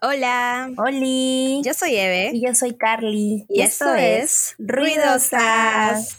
Hola. Oli. Yo soy Eve. Y yo soy Carly. Y, esto, es Ruidosas.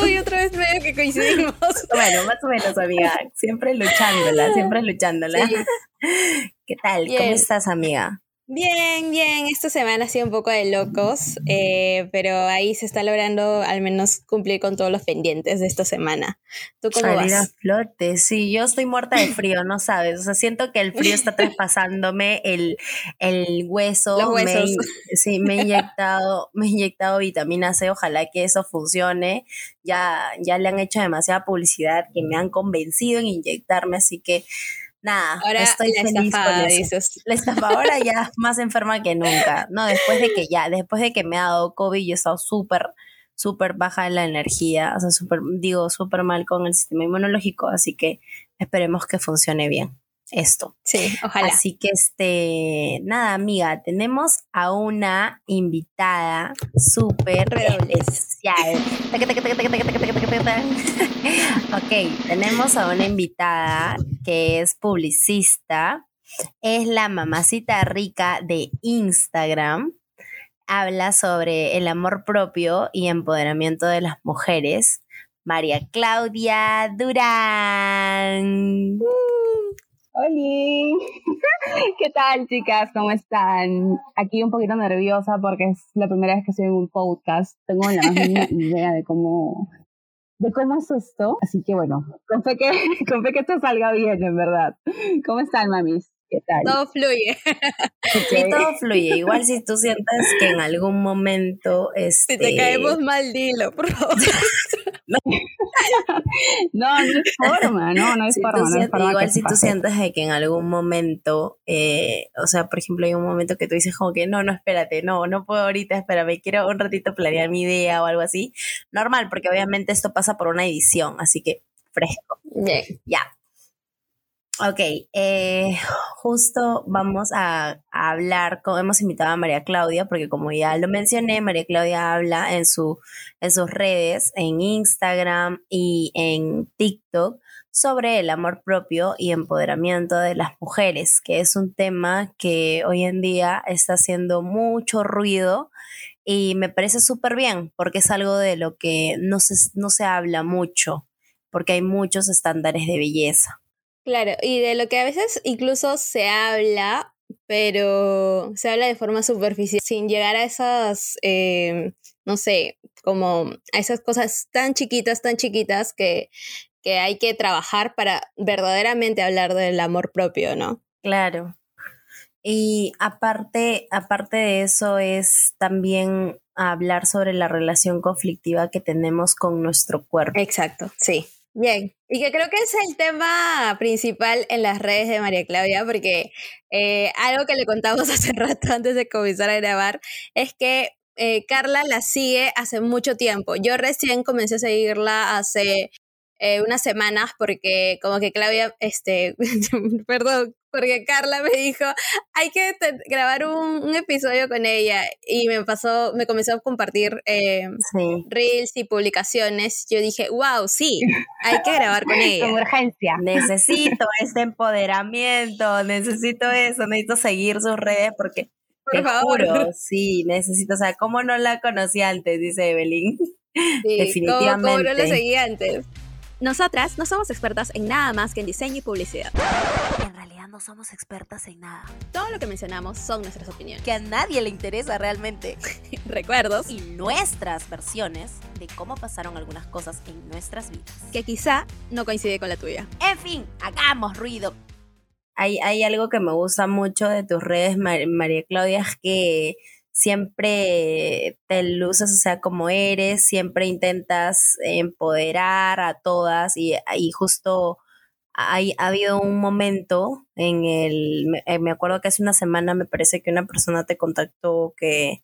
Uy, otra vez veo que coincidimos. bueno, más o menos, amiga. Siempre luchándola, siempre luchándola. ¿Qué tal? ¿Cómo estás, amiga? Bien, bien. Esta semana ha sido un poco de locos, eh, pero ahí se está logrando al menos cumplir con todos los pendientes de esta semana. ¿Tú cómo Salir vas? a flote, sí. Yo estoy muerta de frío, no sabes. O sea, siento que el frío está traspasándome el, el hueso. Los huesos. Me, sí, me he inyectado, me he inyectado vitamina C. Ojalá que eso funcione. Ya, ya le han hecho demasiada publicidad que me han convencido en inyectarme, así que nada, Ahora estoy la feliz estafada, con eso. dices. La estafadora ya más enferma que nunca. No, después de que ya, después de que me ha dado COVID, yo he estado súper, súper baja en la energía, o sea, súper, digo, súper mal con el sistema inmunológico, así que esperemos que funcione bien esto. Sí, ojalá. Así que este, nada, amiga, tenemos a una invitada súper especial. ok, tenemos a una invitada que es publicista, es la mamacita rica de Instagram. Habla sobre el amor propio y empoderamiento de las mujeres. María Claudia Durán. Uh. Hola, ¿qué tal chicas? ¿Cómo están? Aquí un poquito nerviosa porque es la primera vez que estoy en un podcast. Tengo la idea de cómo, de cómo es esto. Así que bueno, con fe que, con fe que esto salga bien, en verdad. ¿Cómo están, mamis? ¿Qué tal? Todo fluye. Sí, todo fluye. Igual si tú sientes que en algún momento este, Si te caemos mal, dilo, por favor. No, no es forma, no, no es si forma. No es sientes- forma igual si tú de que en algún momento, eh, o sea, por ejemplo, hay un momento que tú dices como que no, no, espérate, no, no puedo ahorita, espérame, quiero un ratito planear mi idea o algo así. Normal, porque obviamente esto pasa por una edición, así que fresco. Bien. Ya. Ok, eh, justo vamos a, hablar, con, hemos invitado a María Claudia, porque como ya lo mencioné, María Claudia habla en, su, en sus redes, en Instagram y en TikTok, sobre el amor propio y empoderamiento de las mujeres, que es un tema que hoy en día está haciendo mucho ruido y me parece súper bien, porque es algo de lo que no se, no se habla mucho, porque hay muchos estándares de belleza. Claro, y de lo que a veces incluso se habla, pero se habla de forma superficial, sin llegar a esas, eh, no sé, como a esas cosas tan chiquitas, tan chiquitas que, que hay que trabajar para verdaderamente hablar del amor propio, ¿no? Claro. Y aparte, aparte de eso es también hablar sobre la relación conflictiva que tenemos con nuestro cuerpo. Exacto, sí. Bien, y que creo que es el tema principal en las redes de María Claudia, porque eh, algo que le contamos hace rato antes de comenzar a grabar es que eh, Carla la sigue hace mucho tiempo. Yo recién comencé a seguirla hace eh, unas semanas porque como que Claudia, este, perdón, porque Carla me dijo, hay que grabar un, un episodio con ella y me pasó, me comenzó a compartir eh, Sí. reels y publicaciones, yo dije, wow, sí, hay que grabar con Con ella. urgencia. Necesito este empoderamiento, necesito eso, necesito seguir sus redes porque Por te favor. juro, sí, necesito, o sea, ¿cómo no la conocí antes? Dice Evelyn. Sí, ¿cómo- cómo no la definitivamente. seguí antes? Nosotras no somos expertas en nada más que en diseño y publicidad. No somos expertas en nada. Todo lo que mencionamos son nuestras opiniones, Que a nadie le interesa realmente. recuerdos Y nuestras versiones de cómo pasaron algunas cosas en nuestras vidas. que quizá no coincide con la tuya. En fin, hagamos ruido. Hay, hay algo que me gusta mucho de tus redes, Mar- María Claudia, es que siempre te luces, o sea, como eres, siempre intentas empoderar a todas y, y justo hay, ha habido un momento en el, me, eh, me acuerdo que hace una semana me parece que una persona te contactó que,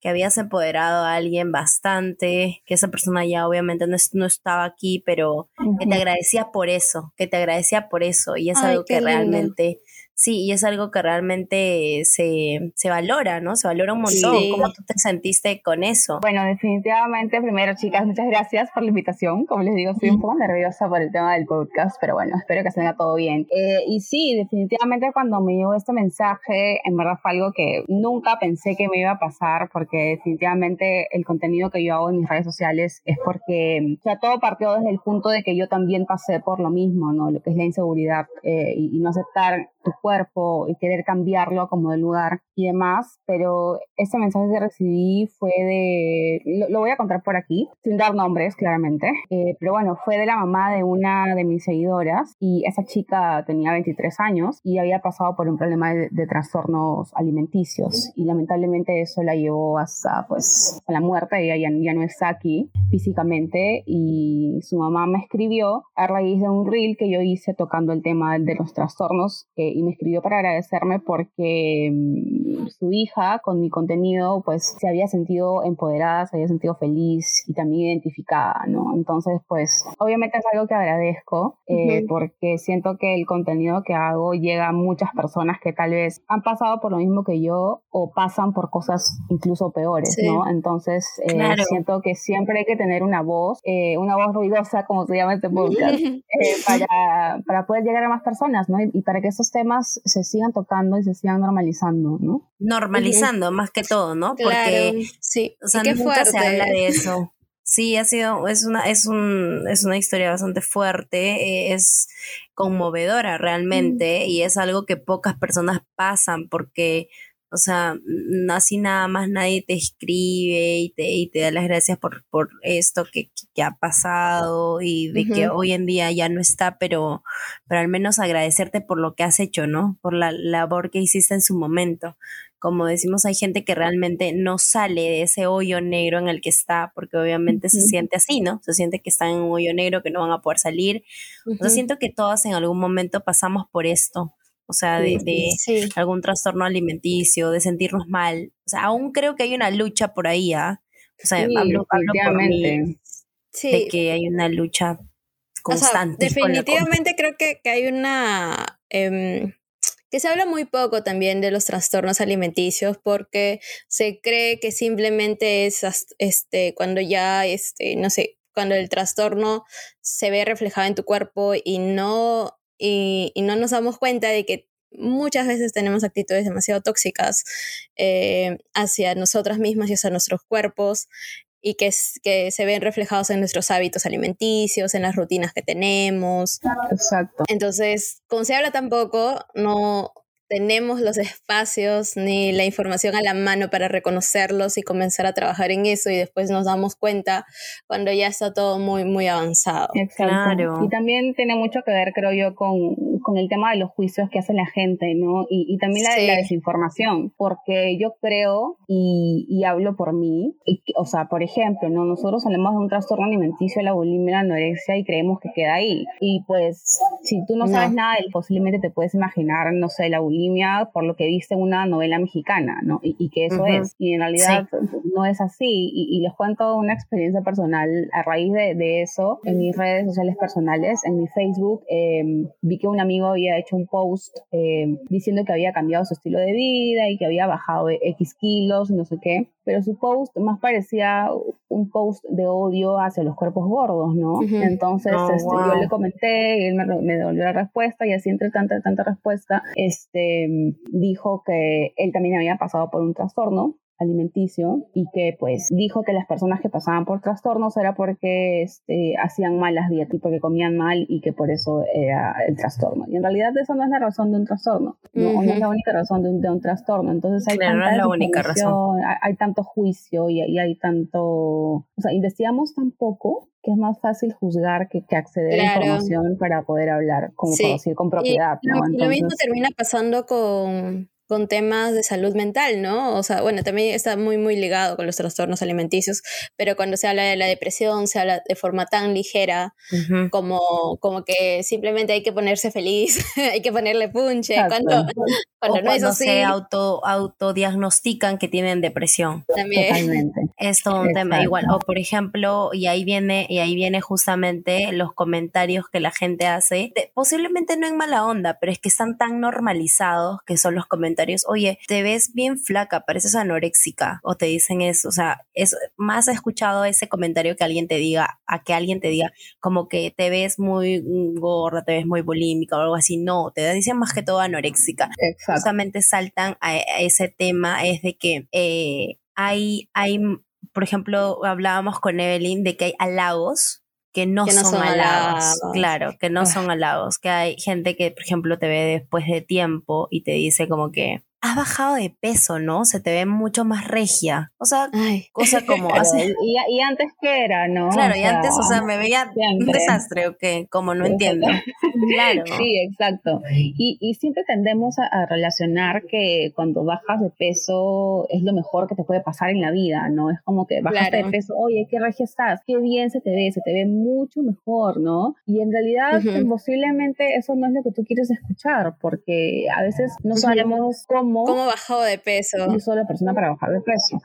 que habías empoderado a alguien bastante, que esa persona ya obviamente no, no estaba aquí, pero que te agradecía por eso, que te agradecía por eso, y es Ay, algo que lindo. realmente Sí, y es algo que realmente se, se valora, ¿no? Se valora un montón. ¿Cómo tú te sentiste con eso? Bueno, definitivamente, primero, chicas, muchas gracias por la invitación. Como les digo, estoy un poco nerviosa por el tema del podcast, pero bueno, espero que se venga todo bien. Eh, y sí, definitivamente cuando me llegó este mensaje, en verdad fue algo que nunca pensé que me iba a pasar, porque definitivamente el contenido que yo hago en mis redes sociales es porque, o sea, todo partió desde el punto de que yo también pasé por lo mismo, ¿no? Lo que es la inseguridad eh, y, y no aceptar tu cuerpo y querer cambiarlo como de lugar y demás, pero ese mensaje que recibí fue de, lo, voy a contar por aquí, sin dar nombres claramente, eh, pero bueno, fue de la mamá de una de mis seguidoras y esa chica tenía 23 años y había pasado por un problema de, trastornos alimenticios y lamentablemente eso la llevó hasta pues a la muerte, ella ya, ya no está aquí físicamente y su mamá me escribió a raíz de un reel que yo hice tocando el tema de los trastornos eh, y me escribió para agradecerme porque mm, su hija con mi contenido pues se había sentido empoderada, se había sentido feliz y también identificada, ¿no? Entonces pues obviamente es algo que agradezco eh, porque siento que el contenido que hago llega a muchas personas que tal vez han pasado por lo mismo que yo o pasan por cosas incluso peores, ¿no? Entonces eh, siento que siempre hay que tener una voz, una voz ruidosa como se llama este podcast, para, para poder llegar a más personas, ¿no? Y, y para que esos temas se sigan tocando y se sigan normalizando, ¿no? Normalizando más que todo, ¿no? Porque sí. o sea, nunca se habla de eso. Sí, ha sido, es una, es un, es una historia bastante fuerte, eh, es conmovedora realmente, y es algo que pocas personas pasan porque o sea, así nada más nadie te escribe y te, y te da las gracias por, por esto que, que ha pasado y de que hoy en día ya no está, pero, pero al menos agradecerte por lo que has hecho, ¿no? Por la labor que hiciste en su momento. Como decimos, hay gente que realmente no sale de ese hoyo negro en el que está, porque obviamente se siente así, ¿no? Se siente que están en un hoyo negro, que no van a poder salir. O sea, siento que todas en algún momento pasamos por esto o sea, de, algún trastorno alimenticio, de sentirnos mal. O sea, aún creo que hay una lucha por ahí, ¿ah? O sea, hablo, por mí, de que hay una lucha constante. definitivamente creo que, hay una... Em, que se habla muy poco también de los trastornos alimenticios porque se cree que simplemente es este, cuando ya, este, no sé, cuando el trastorno se ve reflejado en tu cuerpo y no y, no nos damos cuenta de que muchas veces tenemos actitudes demasiado tóxicas eh, hacia nosotras mismas y hacia nuestros cuerpos y que, que se ven reflejados en nuestros hábitos alimenticios, en las rutinas que tenemos. Exacto. Entonces, como se habla tan poco, no, tenemos los espacios ni la información a la mano para reconocerlos y comenzar a trabajar en eso y después nos damos cuenta cuando ya está todo muy, muy avanzado. Exacto. Y también tiene mucho que ver, creo yo, con, con el tema de los juicios que hace la gente, ¿no? Y, y también la, la, desinformación, porque yo creo, y, y hablo por mí, o sea, por ejemplo, ¿no? Nosotros hablamos de un trastorno alimenticio, la bulimia, la anorexia, y creemos que queda ahí. Y pues, si tú no sabes nada, posiblemente te puedes imaginar, no sé, la bulimia por lo que viste en una novela mexicana, ¿no? Y, que eso es. Y en realidad no es así. Y, les cuento una experiencia personal a raíz de, eso en mis redes sociales personales, en mi Facebook, em, vi que un amigo había hecho un post em, diciendo que había cambiado su estilo de vida y que había bajado X kilos, no sé qué. Pero su post más parecía un post de odio hacia los cuerpos gordos, ¿no? Entonces oh, este, yo le comenté y él me, me devolvió la respuesta y así entre tanta, tanta respuesta, este dijo que él también había pasado por un trastorno alimenticio y que pues dijo que las personas que pasaban por trastornos era porque este, hacían malas dietas y porque comían mal y que por eso era el trastorno. Y en realidad eso no es la razón de un trastorno, no, es la única razón de un, de un trastorno. Entonces hay tanta la única razón. Hay, tanto juicio y, y, hay tanto, o sea, investigamos tan poco que es más fácil juzgar que, que acceder a información para poder hablar, como decir, con propiedad. lo, mismo termina pasando con, con temas de salud mental, ¿no? O sea, bueno, también está muy, muy ligado con los trastornos alimenticios, pero cuando se habla de la depresión, se habla de forma tan ligera como, como que simplemente hay que ponerse feliz, hay que ponerle punche, cuando, cuando, no es así. se auto, autodiagnostican que tienen depresión. También. Totalmente. Es todo un tema igual. O por ejemplo, y ahí viene, y ahí viene justamente los comentarios que la gente hace, posiblemente no en mala onda, pero es que están tan normalizados que son los comentarios oye, te ves bien flaca, pareces anoréxica, o te dicen eso, o sea, es más he escuchado ese comentario que alguien te diga, a que alguien te diga como que te ves muy gorda, te ves muy bulímica o algo así, no, te dicen más que todo anoréxica. Justamente saltan a, ese tema, es de que eh, hay, hay, por ejemplo, hablábamos con Evelyn de que hay halagos que no, son, halagos. Claro, que no ah. son halagos. Que hay gente que, por ejemplo, te ve después de tiempo y te dice como que, has bajado de peso, ¿no? Se te ve mucho más regia. O sea, cosa como... y, antes qué era, ¿no? Claro, y antes, o sea, me veía un desastre, ¿o qué? Como no entiendo. claro. Sí, exacto. Y, y siempre tendemos a, relacionar que cuando bajas de peso es lo mejor que te puede pasar en la vida, ¿no? Es como que bajaste de peso, oye, qué regia estás, qué bien se te ve, se te ve mucho mejor, ¿no? Y en realidad, posiblemente eso no es lo que tú quieres escuchar, porque a veces no sabemos cómo cómo... bajó de peso? Soy la persona para bajar de peso.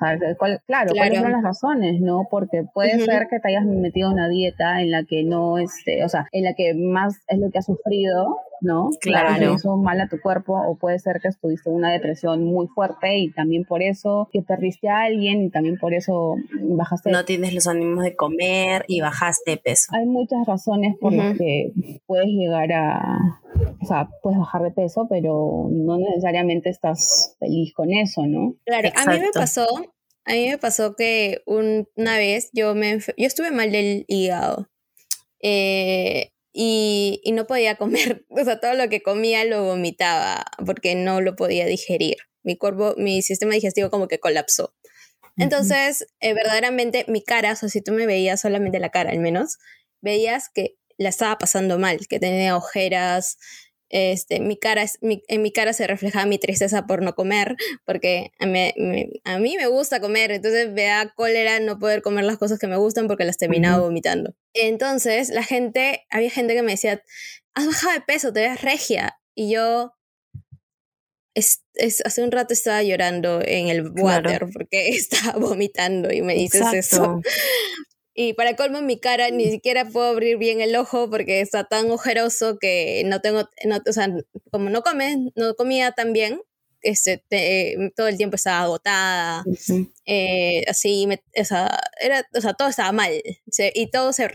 claro, ¿cuáles son las razones? no Porque puede ser que te hayas metido en una dieta en la que no, este, o sea, en la que más es lo que has sufrido, ¿no? Claro. hizo mal a tu cuerpo, o puede ser que estuviste en una depresión muy fuerte y también por eso que perdiste a alguien y también por eso bajaste. No tienes los ánimos de comer y bajaste de peso. Hay muchas razones por las que puedes llegar a, o sea, puedes bajar de peso, pero no necesariamente estás feliz con eso, ¿no? Claro, a mí me pasó, a mí me pasó que una vez yo me yo estuve mal del hígado eh, y, y no podía comer, o sea, todo lo que comía lo vomitaba porque no lo podía digerir. Mi cuerpo, mi sistema digestivo como que colapsó. Entonces, eh, verdaderamente mi cara, o sea, si tú me veías solamente la cara al menos, veías que la estaba pasando mal, que tenía ojeras, este, mi cara, en mi cara se reflejaba mi tristeza por no comer, porque a mí, me gusta comer, entonces me da cólera no poder comer las cosas que me gustan porque las terminaba vomitando. Entonces la gente, había gente que me decía, has bajado de peso, te ves regia, y yo... Es, hace un rato estaba llorando en el water porque estaba vomitando y me dices eso. Y para colmo mi cara ni siquiera puedo abrir bien el ojo porque está tan ojeroso que no tengo, no, o sea, como no come, no comía tan bien, este, todo el tiempo estaba agotada, eh, así, o, sea, era, o sea, todo estaba mal y todo se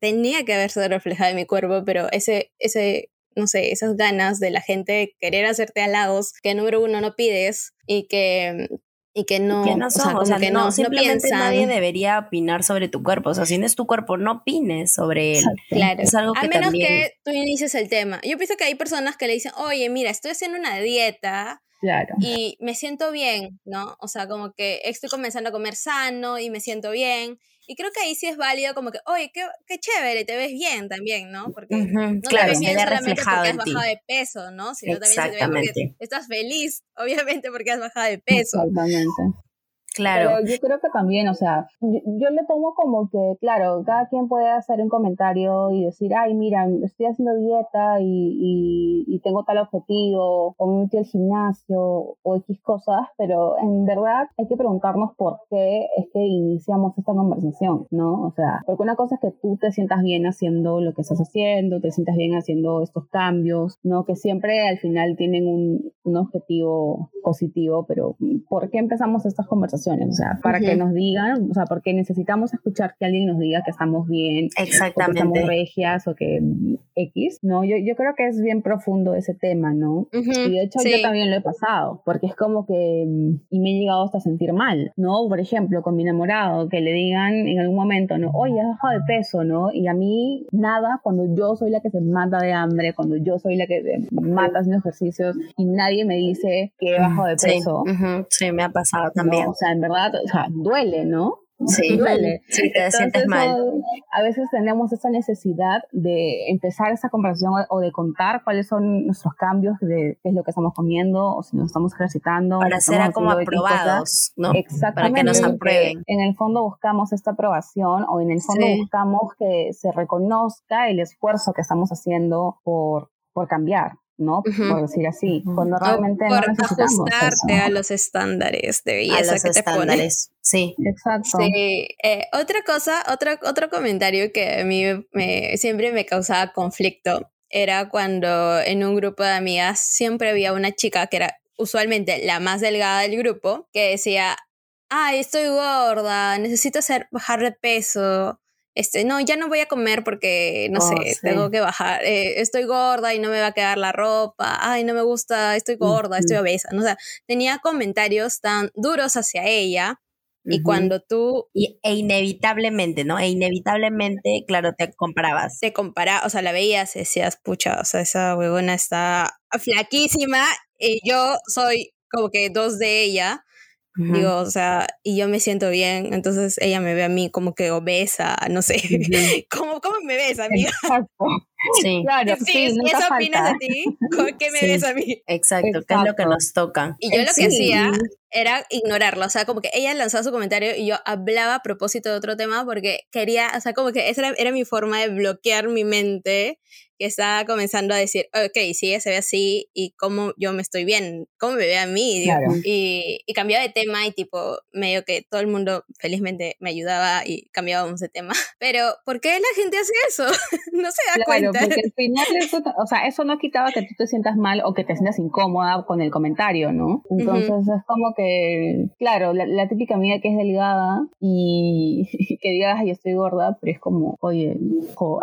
tenía que haberse reflejado en mi cuerpo, pero ese, ese, no sé, esas ganas de la gente de querer hacerte halagos que número uno no pides y que y que no, no son, o sea, que no, simplemente nadie debería opinar sobre tu cuerpo, o sea, si no es tu cuerpo, no opines sobre él. Claro. Es algo que a menos que tú inicies el tema. Yo pienso que hay personas que le dicen, oye, mira, estoy haciendo una dieta Claro. Y me siento bien, ¿no? O sea, como que estoy comenzando a comer sano y me siento bien. Y creo que ahí sí es válido como que, oye, qué, qué chévere, te ves bien también, ¿no? Porque no claro, te ves bien solamente porque has bajado de peso, ¿no? Sino también se te ve porque estás feliz, obviamente porque has bajado de peso. Exactamente. Claro. Yo creo que también, o sea, yo, le tomo como que, claro, cada quien puede hacer un comentario y decir, ay, mira, estoy haciendo dieta y, y, tengo tal objetivo, o me metí al gimnasio, o X cosas, pero en verdad hay que preguntarnos por qué es que iniciamos esta conversación, ¿no? O sea, porque una cosa es que tú te sientas bien haciendo lo que estás haciendo, te sientas bien haciendo estos cambios, ¿no? Que siempre al final tienen un, un objetivo positivo, pero ¿por qué empezamos estas conversaciones? O sea, para que nos digan, o sea, porque necesitamos escuchar que alguien nos diga que estamos bien, Exactamente. que estamos regias o que X, ¿no? Yo, yo creo que es bien profundo ese tema, ¿no? Y de hecho yo también lo he pasado, porque es como que, y me he llegado hasta a sentir mal, ¿no? Por ejemplo, con mi enamorado, que le digan en algún momento, ¿no? Oye, has bajado de peso, ¿no? Y a mí nada, cuando yo soy la que se mata de hambre, cuando yo soy la que mata haciendo ejercicios y nadie me dice que he bajado de peso. Sí, sí me ha pasado también. o sea, en verdad, o sea, duele, ¿no? Sí, duele. Sí, te sientes mal. A veces tenemos esa necesidad de empezar esa conversación o de contar cuáles son nuestros cambios, de qué es lo que estamos comiendo o si nos estamos ejercitando. Para ser como aprobados, ¿no? Exactamente. Para que nos aprueben. En el fondo buscamos esta aprobación o en el fondo buscamos que se reconozca el esfuerzo que estamos haciendo por, por cambiar. ¿No? Por decir así, cuando realmente por no ajustarte a los estándares de belleza que te pones. Sí, exacto. Sí. Eh, otra cosa, otro, otro comentario que a mí me, siempre me causaba conflicto era cuando en un grupo de amigas siempre había una chica que era usualmente la más delgada del grupo que decía, ay, estoy gorda, necesito hacer, bajar de peso este, no, ya no voy a comer porque, no sé, oh, tengo que bajar, eh, estoy gorda y no me va a quedar la ropa, ay, no me gusta, estoy gorda, estoy obesa, ¿no? o sea, tenía comentarios tan duros hacia ella y cuando tú... Y, e inevitablemente, ¿no? E inevitablemente, claro, te comparabas. Te comparabas, o sea, la veías y decías, pucha, o sea, esa huevona está flaquísima y yo soy como que dos de ella Digo, o sea, y yo me siento bien, entonces ella me ve a mí como que obesa, no sé, ¿Cómo, ¿cómo, me ves, amiga? Exacto. Sí, claro, sí, sí ¿Eso opinas de ti? ¿Qué me ves a mí? Exacto, ¿qué es lo que nos toca? Y yo lo que hacía era ignorarlo, o sea, como que ella lanzaba su comentario y yo hablaba a propósito de otro tema porque quería, o sea, como que esa era, era mi forma de bloquear mi mente que estaba comenzando a decir, ok, si ella se ve así y cómo yo me estoy bien, cómo me ve a mí. Y, y, cambiaba de tema y tipo, medio que todo el mundo felizmente me ayudaba y cambiábamos de tema. Pero, ¿por qué la gente hace eso? no se da cuenta. Porque al final eso, o sea, eso no quitaba que tú te sientas mal o que te sientas incómoda con el comentario, ¿no? Entonces es como que, claro, la, típica amiga que es delgada y que digas, ay, estoy gorda, pero es como, oye,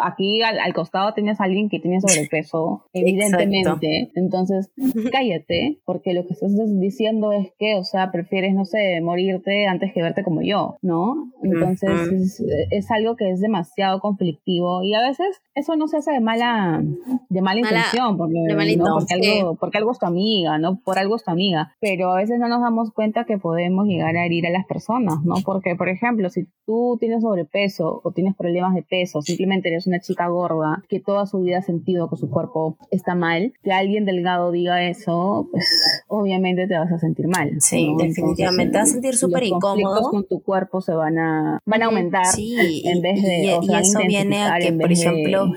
aquí al, al costado tenías a alguien que tiene sobrepeso, evidentemente. Entonces, cállate, porque lo que estás diciendo es que, o sea, prefieres, no sé, morirte antes que verte como yo, ¿no? Entonces, es, algo que es demasiado conflictivo y a veces eso no se hace de mala, de mala, intención, porque, algo, porque algo es tu amiga, ¿no? Por algo es tu amiga. Pero a veces no nos damos cuenta que podemos llegar a herir a las personas, ¿no? Porque, por ejemplo, si tú tienes sobrepeso o tienes problemas de peso, simplemente eres una chica gorda que toda su vida sentido que su cuerpo está mal, que alguien delgado diga eso, pues obviamente te vas a sentir mal. Sí, definitivamente te vas a sentir súper incómodo. con tu cuerpo se van a, van a aumentar sí, en vez de... Y, eso viene a que, por ejemplo,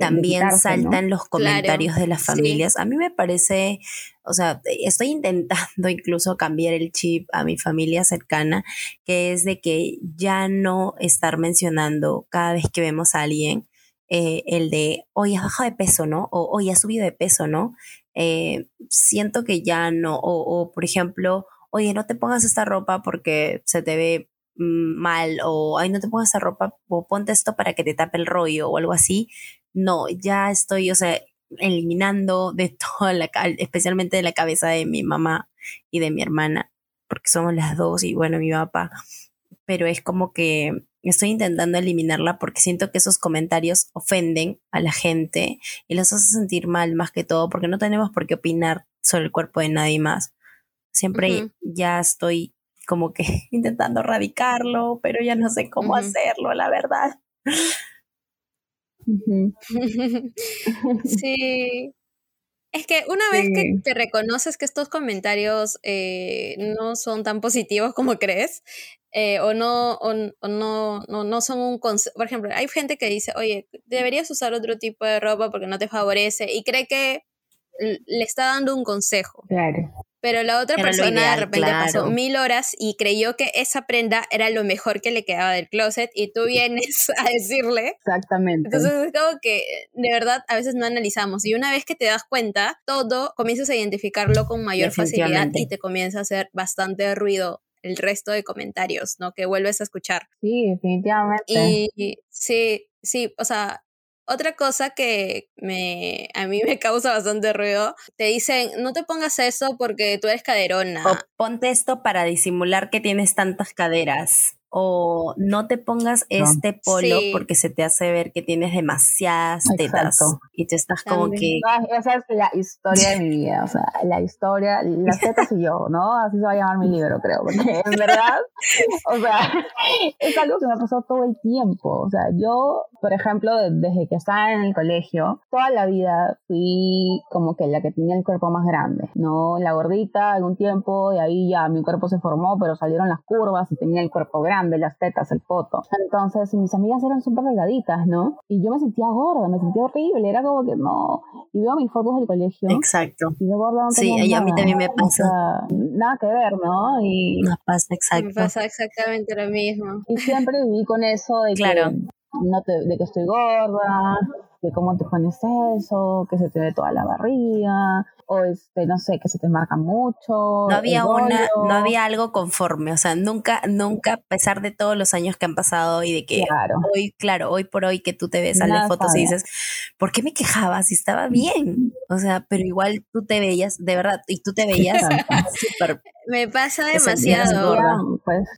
también saltan los comentarios de las familias. A mí me parece o sea, estoy intentando incluso cambiar el chip a mi familia cercana, que es de que ya no estar mencionando cada vez que vemos a alguien eh, el de, hoy has bajado de peso, ¿no? O hoy has subido de peso, ¿no? Eh, siento que ya no, o, por ejemplo, oye, no te pongas esta ropa porque se te ve mm, mal, o ay, no te pongas esta ropa, o ponte esto para que te tape el rollo, o algo así. No, ya estoy, o sea, eliminando de toda la, especialmente de la cabeza de mi mamá y de mi hermana, porque somos las dos, y bueno, mi papá, pero es como que estoy intentando eliminarla porque siento que esos comentarios ofenden a la gente y los hace sentir mal más que todo porque no tenemos por qué opinar sobre el cuerpo de nadie más. Siempre ya estoy como que intentando erradicarlo, pero ya no sé cómo hacerlo, la verdad. sí, es que una vez que te reconoces que estos comentarios eh, no son tan positivos como crees, eh, o, no, o, no, no, no, son un consejo. Por ejemplo, hay gente que dice, oye, deberías usar otro tipo de ropa porque no te favorece, y cree que le está dando un consejo. Claro pero la otra persona de repente pasó mil horas y creyó que esa prenda era lo mejor que le quedaba del closet y tú vienes a decirle. Exactamente. Entonces es como que de verdad a veces no analizamos y una vez que te das cuenta, todo comienzas a identificarlo con mayor facilidad y te comienza a hacer bastante ruido el resto de comentarios, ¿no? Que vuelves a escuchar. Sí, definitivamente. Y sí, sí, o sea, otra cosa que me, a mí me causa bastante ruido, te dicen, no te pongas eso porque tú eres caderona. O ponte esto para disimular que tienes tantas caderas. O no te pongas este polo porque se te hace ver que tienes demasiadas tetas y te estás como que esa es la historia de mi vida o sea la historia las tetas y yo no así se va a llamar mi libro creo porque en verdad o sea es algo que me ha pasado todo el tiempo. O sea yo por ejemplo desde que estaba en el colegio toda la vida fui como que la que tenía el cuerpo más grande no la gordita algún tiempo y ahí ya mi cuerpo se formó pero salieron las curvas y tenía el cuerpo grande de las tetas, el poto. Entonces, mis amigas eran súper delgaditas, ¿no? Y yo me sentía gorda, me sentía horrible, era como que no. Y veo mis fotos del colegio. Exacto. Y de gorda no Sí, y a mí también me pasa. nada que ver, ¿no? Y me pasa, exacto. Me pasa exactamente lo mismo. Y siempre viví con eso de claro. que no te, de que estoy gorda, que cómo te pones eso, que se te ve toda la barriga, o este, no sé, que se te marca mucho. No había una, no había algo conforme, o sea, nunca, nunca, a pesar de todos los años que han pasado y de que hoy, claro, hoy por hoy que tú te ves, sales fotos y dices, ¿por qué me quejaba si estaba bien? O sea, pero igual tú te veías, de verdad, y tú te veías súper. Me pasa demasiado. Pues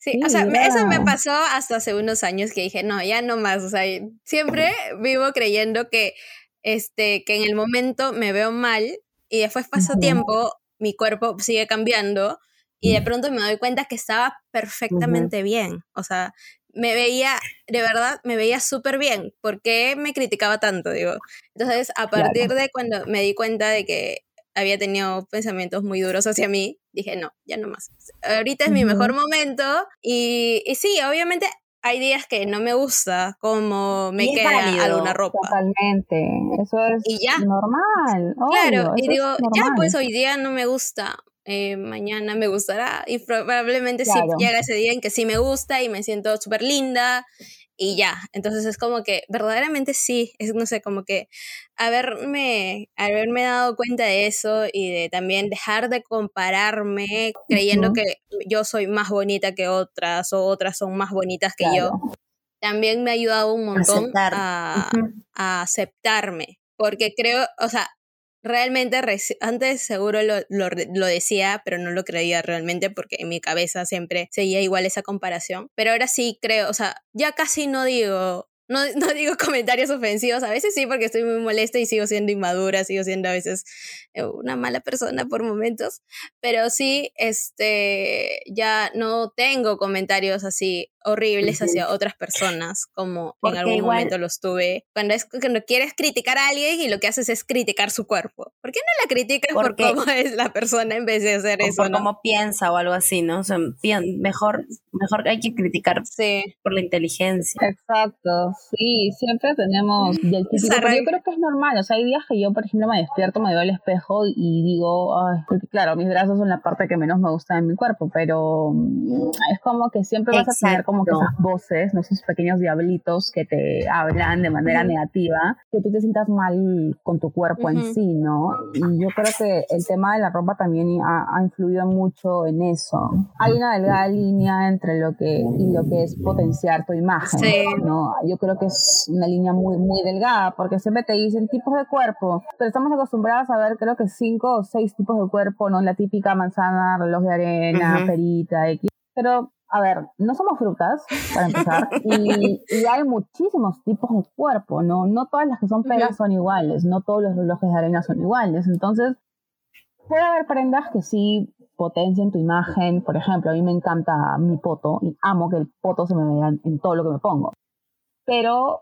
Sí, o sea, eso me pasó hasta hace unos años que dije, no, ya no más, o sea, siempre vivo creyendo que, este, que en el momento me veo mal y después pasa tiempo, mi cuerpo sigue cambiando y de pronto me doy cuenta que estaba perfectamente bien, o sea, me veía, de verdad, me veía súper bien. ¿Por qué me criticaba tanto? Digo, entonces, a partir de cuando me di cuenta de que había tenido pensamientos muy duros hacia mí, dije, no, ya no más. Ahorita es mi mejor momento y, y, sí, obviamente hay días que no me gusta cómo me queda alguna ropa. Totalmente, eso es y ya. normal. claro, y digo, ya pues hoy día no me gusta. Eh, mañana me gustará y probablemente sí llega ese día en que sí me gusta y me siento súper linda y ya. Entonces es como que verdaderamente sí, es no sé, como que haberme, haberme dado cuenta de eso y de también dejar de compararme creyendo que yo soy más bonita que otras o otras son más bonitas que yo, también me ha ayudado un montón a, a aceptarme. Porque creo, o sea, realmente antes seguro lo, lo, decía, pero no lo creía realmente porque en mi cabeza siempre seguía igual esa comparación. Pero ahora sí creo, o sea, ya casi no digo, no, no, digo comentarios ofensivos, a veces sí porque estoy muy molesta y sigo siendo inmadura, sigo siendo a veces eh, una mala persona por momentos, pero sí, este, ya no tengo comentarios así horribles hacia otras personas, como en algún momento los tuve. Cuando, es, cuando quieres criticar a alguien y lo que haces es criticar su cuerpo. ¿Por qué no la criticas por cómo es la persona en vez de hacer eso? Por cómo piensa o algo así, ¿no? O sea, mejor, mejor hay que criticar por la inteligencia. Exacto, sí, siempre tenemos del típico, pero yo creo que es normal, o sea, hay días que yo, por ejemplo, me despierto, me veo al espejo y digo, ay, porque claro, mis brazos son la parte que menos me gusta de mi cuerpo, pero mm, es como que siempre vas a tener como que esas voces, ¿no? esos pequeños diablitos que te hablan de manera negativa, que tú te sientas mal con tu cuerpo en sí, ¿no? Y yo creo que el tema de la ropa también ha, influido mucho en eso. Hay una delgada línea entre lo que y lo que es potenciar tu imagen, ¿no? Yo creo que es una línea muy muy delgada porque siempre te dicen tipos de cuerpo, pero estamos acostumbrados a ver creo que cinco o seis tipos de cuerpo, ¿no? La típica manzana, reloj de arena, perita, X. Pero a ver, no somos frutas, para empezar, y, hay muchísimos tipos de cuerpo, ¿no? No todas las que son peras son iguales, no todos los relojes de arena son iguales. Entonces, puede haber prendas que sí potencien tu imagen. Por ejemplo, a mí me encanta mi poto y amo que el poto se me vea en todo lo que me pongo. Pero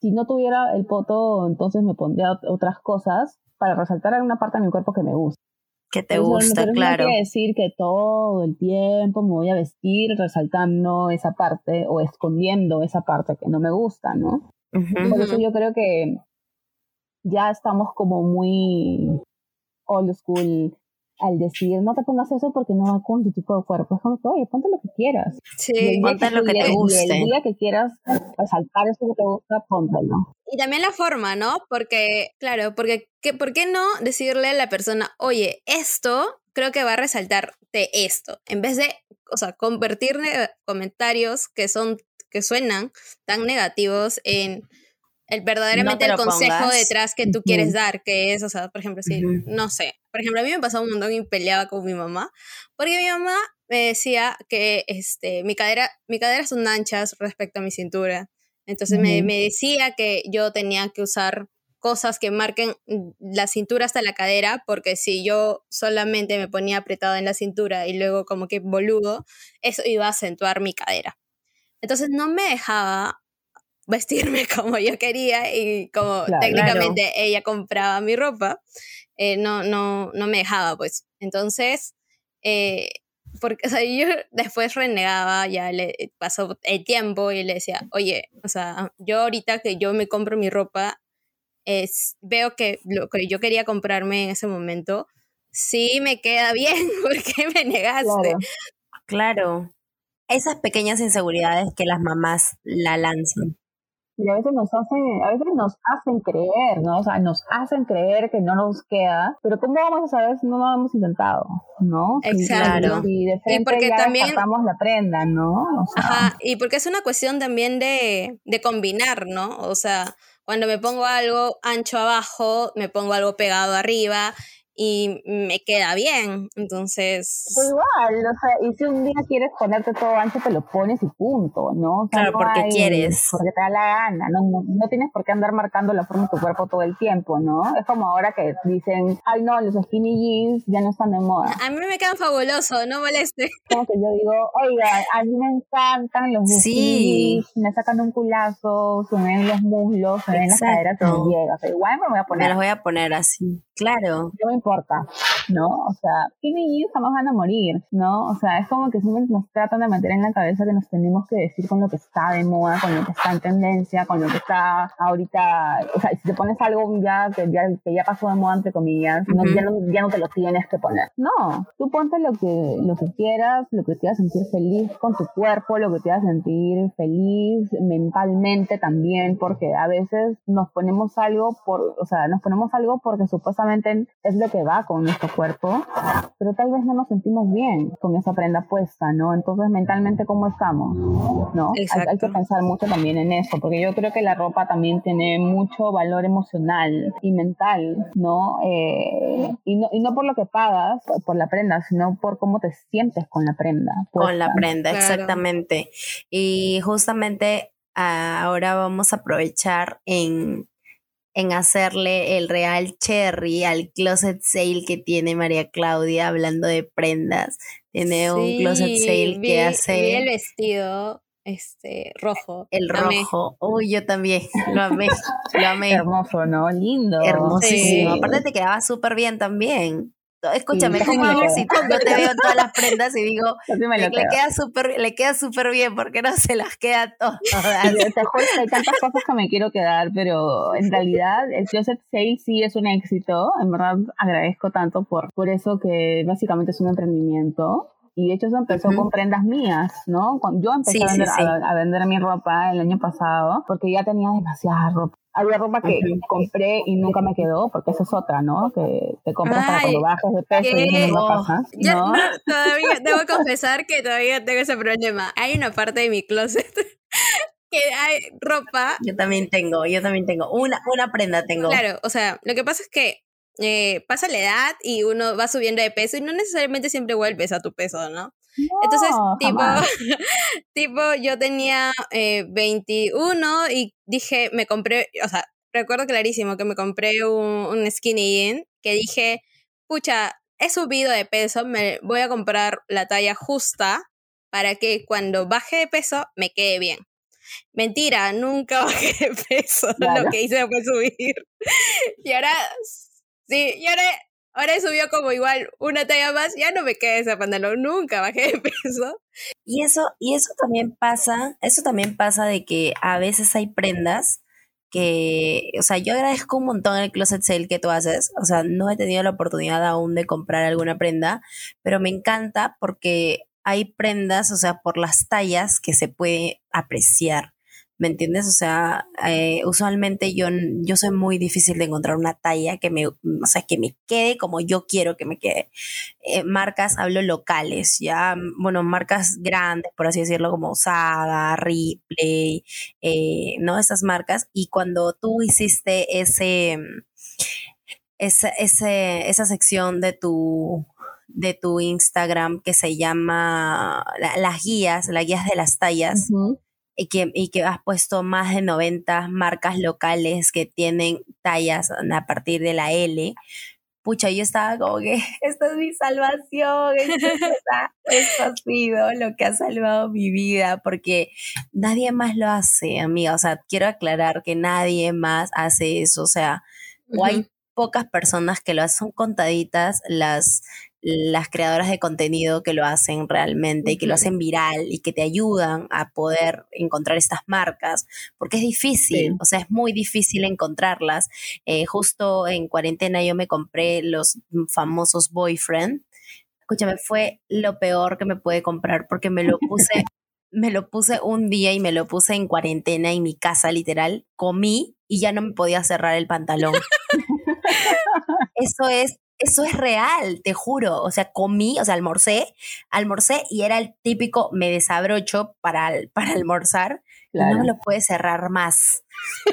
si no tuviera el poto, entonces me pondría otras cosas para resaltar alguna parte de mi cuerpo que me gusta que te gusta, claro. No decir que todo el tiempo me voy a vestir resaltando esa parte o escondiendo esa parte que no me gusta, ¿no? Por eso yo creo que ya estamos como muy old school al decir, no te pongas eso porque no va con tu tipo de cuerpo. Es como que, oye, ponte lo que quieras. Sí, ponte lo que te guste. Y el día que quieras resaltar eso que te gusta, póntelo. Y también la forma, ¿no? Porque, claro, porque, ¿qué, ¿por qué no decirle a la persona, oye, esto creo que va a resaltarte esto? En vez de, o sea, convertir comentarios que son, que suenan tan negativos en el verdaderamente el consejo detrás que tú quieres dar, que es, o sea, por ejemplo, si, no sé, por ejemplo, a mí me pasó un montón y peleaba con mi mamá, porque mi mamá me decía que este, mi, cadera, mi cadera son anchas respecto a mi cintura. Entonces me, me, decía que yo tenía que usar cosas que marquen la cintura hasta la cadera, porque si yo solamente me ponía apretado en la cintura y luego como que boludo, eso iba a acentuar mi cadera. Entonces no me dejaba vestirme como yo quería y como técnicamente ella compraba mi ropa, eh, no, no, no me dejaba pues. Entonces, eh, porque, o sea, yo después renegaba, ya le pasó el tiempo y le decía, oye, o sea, yo ahorita que yo me compro mi ropa, es, veo que lo que yo quería comprarme en ese momento, sí me queda bien, ¿por qué me negaste? claro. Esas pequeñas inseguridades que las mamás la lanzan y a veces nos hacen, a veces nos hacen creer, ¿no? O sea, nos hacen creer que no nos queda, pero ¿cómo vamos a saber si no lo hemos intentado, ¿no? Exacto. Y, de frente y porque ya también la prenda, ¿no? Ajá, y porque es una cuestión también de, de combinar, ¿no? O sea, cuando me pongo algo ancho abajo, me pongo algo pegado arriba y me queda bien. Entonces. Pues igual, o sea, y si un día quieres ponerte todo ancho, te lo pones y punto, ¿no? claro, porque quieres. Porque te da la gana, ¿no? ¿no? tienes por qué andar marcando la forma de tu cuerpo todo el tiempo, ¿no? Es como ahora que dicen, ay, no, los skinny jeans ya no están de moda. A mí me quedan fabulosos, no moleste. Como que yo digo, oiga, a mí me encantan los skinny jeans, me sacan un culazo, se ven los muslos, se ven las caderas, se me llega. O sea, igual me voy a poner. Me los voy a poner así, claro. No me importa, ¿no? O sea, skinny jeans jamás van a morir, ¿no? O sea, es como que siempre nos tratan de meter en la cabeza que nos tenemos que decir con lo que está de moda, con lo que está en tendencia, con lo que está ahorita, o sea, si te pones algo ya que ya, que ya pasó de moda, entre comillas, no, ya, no, ya no te lo tienes que poner. No, tú ponte lo que, lo que quieras, lo que te haga sentir feliz con tu cuerpo, lo que te haga sentir feliz mentalmente también, porque a veces nos ponemos algo por, o sea, nos ponemos algo porque supuestamente es lo que va con nuestro cuerpo, pero tal vez no nos sentimos bien con esa prenda puesta, ¿no? Entonces, mentalmente, ¿cómo estamos? ¿No? Hay, que pensar mucho también en eso, porque yo creo que la ropa también tiene mucho valor emocional y mental, ¿no? Eh, y ¿no? Y no por lo que pagas, por la prenda, sino por cómo te sientes con la prenda. Con la prenda, exactamente. Y justamente ah, ahora vamos a aprovechar en en hacerle el real cherry al closet sale que tiene María Claudia hablando de prendas. Tiene un closet sale que hace. el vestido este rojo. El rojo. Uy, yo también. Lo amé. Lo amé. Hermoso, ¿no? Lindo. Hermosísimo. Aparte te quedaba súper bien también. Escúchame, a ver si yo te veo todas las prendas y digo, le, queda súper, le queda súper bien, porque no se las queda todas. hay tantas cosas que me quiero quedar, pero en realidad el Closet Sale sí es un éxito. En verdad agradezco tanto por, por eso que básicamente es un emprendimiento. Y de hecho eso empezó con prendas mías, ¿no? Yo empecé a, vender, mi ropa el año pasado porque ya tenía demasiada ropa había ropa que compré y nunca me quedó, porque esa es otra, ¿no? Que te compras para cuando bajas de peso y no pasas. ¿no? todavía, debo confesar que todavía tengo ese problema. Hay una parte de mi closet que hay ropa. Yo también tengo, yo también tengo. Una, una prenda tengo. Claro, o sea, lo que pasa es que eh, pasa la edad y uno va subiendo de peso y no necesariamente siempre vuelves a tu peso, ¿no? Entonces, tipo, tipo, yo tenía 21 eh, y dije, me compré, o sea, recuerdo clarísimo que me compré un, skinny jean que dije, pucha, he subido de peso, me voy a comprar la talla justa para que cuando baje de peso me quede bien. Mentira, nunca bajé de peso, lo que hice fue subir. Y ahora, sí, y ahora Ahora subió como igual una talla más, ya no me queda ese pantalón, nunca bajé de peso. Y eso, y eso también pasa, eso también pasa de que a veces hay prendas que, o sea, yo agradezco un montón el closet sale que tú haces, o sea, no he tenido la oportunidad aún de comprar alguna prenda, pero me encanta porque hay prendas, o sea, por las tallas que se puede apreciar. ¿Me entiendes? O sea, eh, usualmente yo, yo soy muy difícil de encontrar una talla que me, o sea, que me quede como yo quiero que me quede. Eh, marcas, hablo locales, ya, bueno, marcas grandes, por así decirlo, como Saga, Ripley, eh, ¿no? Esas marcas. Y cuando tú hiciste ese, esa, ese, esa sección de tu de tu Instagram que se llama las guías, las guías de las tallas. Y que, y que has puesto más de 90 marcas locales que tienen tallas a partir de la L. Pucha, yo estaba como que, esta es mi salvación, esto, ha sido lo que ha salvado mi vida, porque nadie más lo hace, amiga, o sea, quiero aclarar que nadie más hace eso, o sea, o hay pocas personas que lo hacen, son contaditas las, las creadoras de contenido que lo hacen realmente, y que lo hacen viral y que te ayudan a poder encontrar estas marcas, porque es difícil, o sea, es muy difícil encontrarlas. Eh, justo en cuarentena yo me compré los famosos boyfriend. Escúchame, fue lo peor que me pude comprar porque me lo puse, me lo puse un día y me lo puse en cuarentena en mi casa, literal. Comí y ya no me podía cerrar el pantalón. Eso es eso es real, te juro. O sea, comí, o sea, almorcé, almorcé y era el típico me desabrocho para, para almorzar y no me lo puede cerrar más.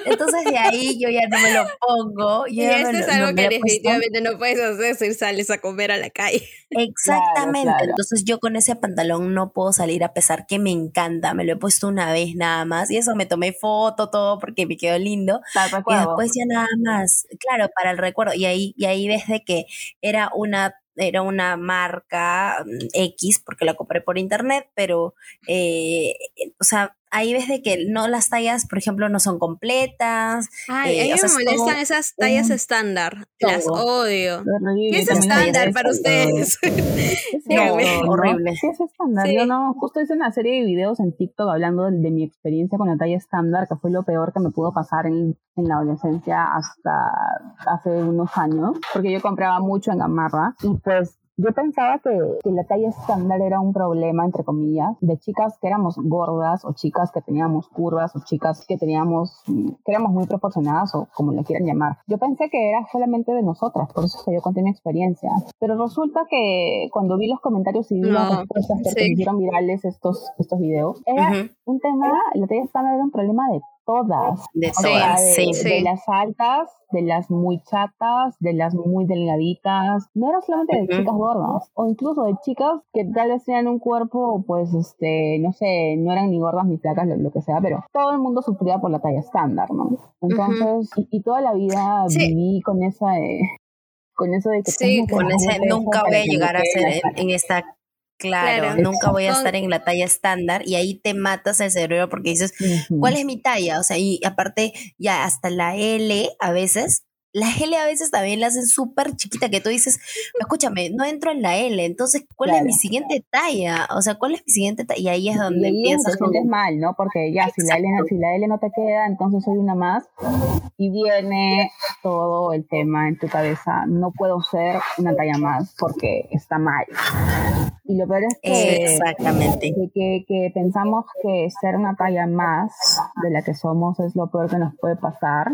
Entonces de ahí yo ya no me lo pongo. y esto es algo que definitivamente no puedes hacer si sales a comer a la calle. Exactamente. Entonces yo con ese pantalón no puedo salir a pesar que me encanta. Me lo he puesto una vez nada más y eso me tomé foto todo porque me quedó lindo. Y después ya nada más. Claro, para el recuerdo. Y ahí, y ahí desde que era una era una marca mm, X porque la compré por internet, pero, eh, o sea, ahí ves de que no las tallas, por ejemplo, no son completas. Ay, eh, a mí me molestan esas tallas estándar. Las odio. ¿Qué es estándar para ustedes? no, horrible. ¿Qué es estándar? Yo no, justo hice una serie de videos en TikTok hablando de, mi experiencia con la talla estándar, que fue lo peor que me pudo pasar en, en la adolescencia hasta hace unos años, porque yo compraba mucho en Gamarra y pues yo pensaba que, que, la talla estándar era un problema, entre comillas, de chicas que éramos gordas o chicas que teníamos curvas o chicas que teníamos, que éramos muy proporcionadas o como le quieran llamar. Yo pensé que era solamente de nosotras, por eso que yo conté mi experiencia. Pero resulta que cuando vi los comentarios y vi las respuestas que hicieron virales estos, estos videos, era un tema, la talla estándar era un problema de todas. De todas, de, las altas, de las muy chatas, de las muy delgaditas. No era solamente de chicas gordas, o incluso de chicas que tal vez tenían un cuerpo, pues, este, no sé, no eran ni gordas ni flacas, lo, que sea, pero todo el mundo sufría por la talla estándar, ¿no? Entonces, y, toda la vida viví con esa... con eso de que sí, con ese nunca voy a llegar a ser en, esta Claro, nunca voy a estar en la talla estándar y ahí te matas el cerebro porque dices, ¿cuál es mi talla? O sea, y aparte ya hasta la L a veces la L a veces también la hacen súper chiquita, que tú dices, escúchame, no entro en la L, entonces, ¿cuál es mi siguiente talla? O sea, ¿cuál es mi siguiente talla? Y ahí es donde y empiezas. Te mal, ¿no? Porque ya, si la, L, si la L no te queda, entonces soy una más. Y viene todo el tema en tu cabeza, no puedo ser una talla más porque está mal. Y lo peor es que, Exactamente. Que, que, pensamos que ser una talla más de la que somos es lo peor que nos puede pasar.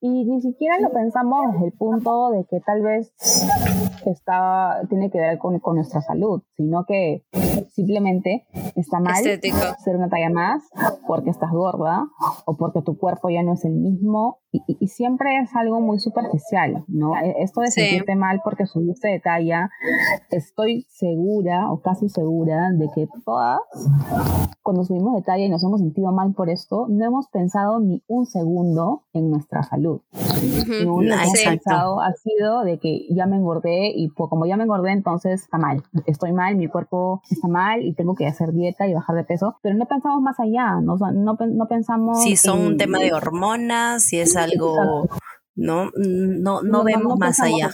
Y ni siquiera lo pensamos desde el punto de que tal vez está, tiene que ver con, con nuestra salud, sino que simplemente está mal ser una talla más porque estás gorda o porque tu cuerpo ya no es el mismo y, siempre es algo muy superficial, ¿no? E, esto de sentirte mal porque subiste de talla, estoy segura o casi segura de que todas, cuando subimos de talla y nos hemos sentido mal por esto, no hemos pensado ni un segundo en nuestra salud. Lo único que hemos pensado ha sido de que ya me engordé y pues, como ya me engordé, entonces está mal. Estoy mal, mi cuerpo está mal y tengo que hacer dieta y bajar de peso, pero no pensamos más allá, no, no, no pensamos... Si son un tema de hormonas, si es algo, ¿no? No, no, vemos más allá.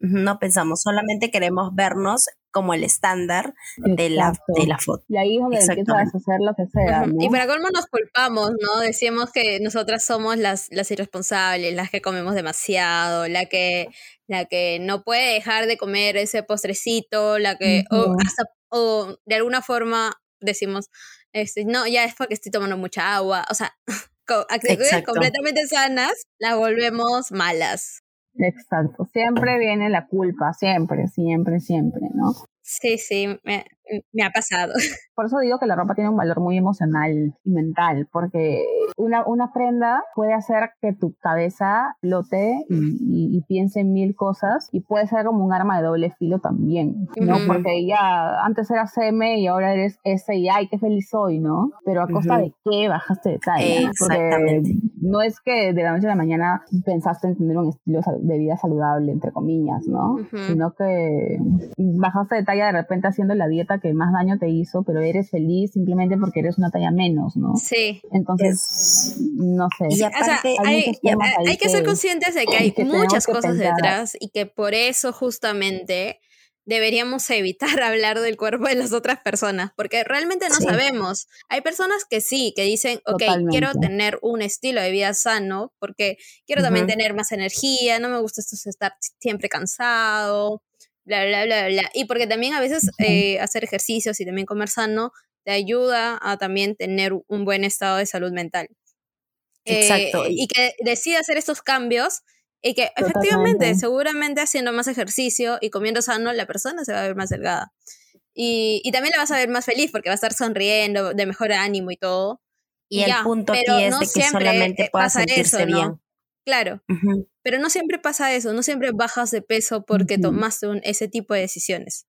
No pensamos, solamente queremos vernos como el estándar de la, de la foto. Y ahí es donde empiezas a hacer lo que sea. Y para colmo nos culpamos, ¿no? Decíamos que nosotras somos las, las irresponsables, las que comemos demasiado, la que, la que no puede dejar de comer ese postrecito, la que, o, o de alguna forma decimos, este, no, ya es porque estoy tomando mucha agua, o sea, actitudes completamente sanas, las volvemos malas. Exacto, siempre viene la culpa, siempre, siempre, siempre, ¿no? Sí, sí, me ha pasado. Por eso digo que la ropa tiene un valor muy emocional y mental, porque una, una prenda puede hacer que tu cabeza lote y, piense en mil cosas y puede ser como un arma de doble filo también, ¿no? Porque ya antes eras M y ahora eres S y ay, qué feliz soy, ¿no? Pero a costa de qué bajaste de talla. Exactamente. no es que de la noche a la mañana pensaste en tener un estilo de vida saludable, entre comillas, ¿no? Sino que bajaste de talla de repente haciendo la dieta que más daño te hizo, pero eres feliz simplemente porque eres una talla menos, ¿no? Sí. Entonces, no sé. Y aparte, hay, que, ser conscientes de que hay muchas cosas detrás y que por eso justamente deberíamos evitar hablar del cuerpo de las otras personas, porque realmente no sabemos. Hay personas que sí, que dicen, ok, quiero tener un estilo de vida sano, porque quiero también tener más energía, no me gusta esto estar siempre cansado, bla, bla, bla, bla. Y porque también a veces eh, hacer ejercicios y también comer sano te ayuda a también tener un buen estado de salud mental. Exacto. Eh, y que decida hacer estos cambios y que efectivamente, seguramente haciendo más ejercicio y comiendo sano, la persona se va a ver más delgada. Y, y, también la vas a ver más feliz porque va a estar sonriendo, de mejor ánimo y todo. Y, el punto aquí es de que solamente pueda sentirse bien. Claro, pero no siempre pasa eso, no siempre bajas de peso porque tomaste un, ese tipo de decisiones.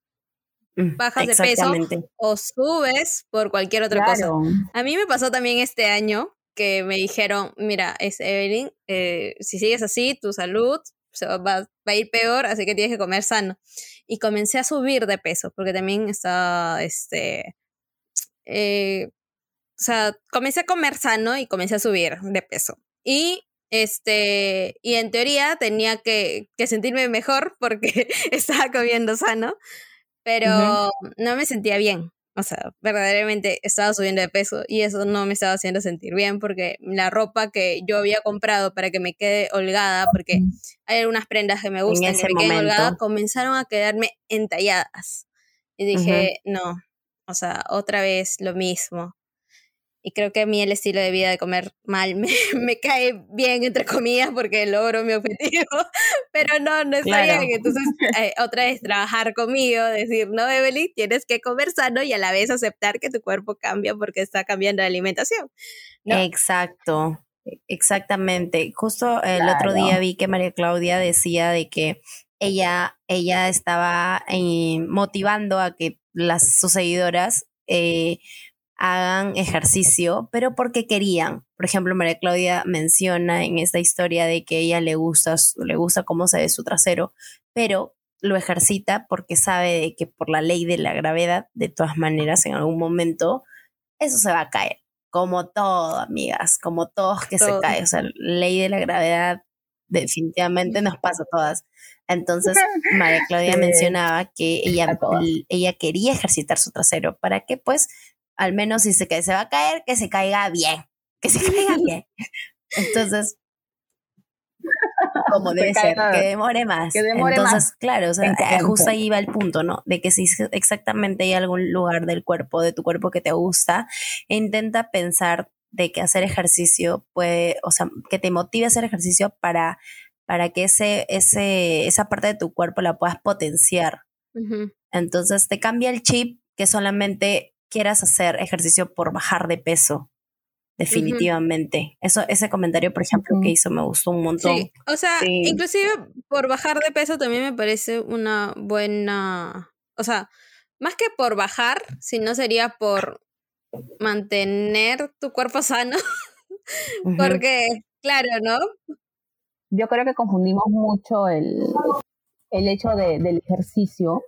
Mm, bajas de peso o subes por cualquier otra cosa. A mí me pasó también este año que me dijeron, mira, es Evelyn, eh, si sigues así, tu salud se va, va, a ir peor, así que tienes que comer sano. Y comencé a subir de peso, porque también estaba, este, eh, o sea, comencé a comer sano y comencé a subir de peso. Y este, y en teoría tenía que, sentirme mejor porque estaba comiendo sano, pero no me sentía bien. O sea, verdaderamente estaba subiendo de peso y eso no me estaba haciendo sentir bien porque la ropa que yo había comprado para que me quede holgada, porque hay algunas prendas que me gustan que me queden holgadas, comenzaron a quedarme entalladas. Y dije, no, o sea, otra vez lo mismo. Y creo que a mí el estilo de vida de comer mal me, me cae bien, entre comillas, porque logro mi objetivo. Pero no, no está bien. Entonces, eh, otra vez trabajar conmigo, decir, no, Evelyn, tienes que comer sano y a la vez aceptar que tu cuerpo cambia porque está cambiando la alimentación. Exacto. Exactamente. Justo el otro día vi que María Claudia decía de que ella, ella estaba eh, motivando a que las sus seguidoras eh, hagan ejercicio, pero porque querían. Por ejemplo, María Claudia menciona en esta historia de que ella le gusta, le gusta cómo se ve su trasero, pero lo ejercita porque sabe de que por la ley de la gravedad, de todas maneras, en algún momento, eso se va a caer. Como todo, amigas, como todos que se cae. O sea, ley de la gravedad definitivamente nos pasa a todas. Entonces, María Claudia mencionaba que ella, ella quería ejercitar su trasero para que pues al menos si se, que se va a caer, que se caiga bien, que se caiga bien. Entonces, como debe ser, que demore más. Que demore Entonces, claro, o sea, eh, justo ahí va el punto, ¿no? De que si exactamente hay algún lugar del cuerpo, de tu cuerpo que te gusta, intenta pensar de que hacer ejercicio puede, o sea, que te motive a hacer ejercicio para, para que ese, ese, esa parte de tu cuerpo la puedas potenciar. Entonces te cambia el chip que solamente quieras hacer ejercicio por bajar de peso. Definitivamente. Eso, ese comentario, por ejemplo, que hizo me gustó un montón. Sí. O sea, inclusive por bajar de peso también me parece una buena. O sea, más que por bajar, sino sería por mantener tu cuerpo sano. Porque, claro, ¿no? Yo creo que confundimos mucho el, el hecho de, del ejercicio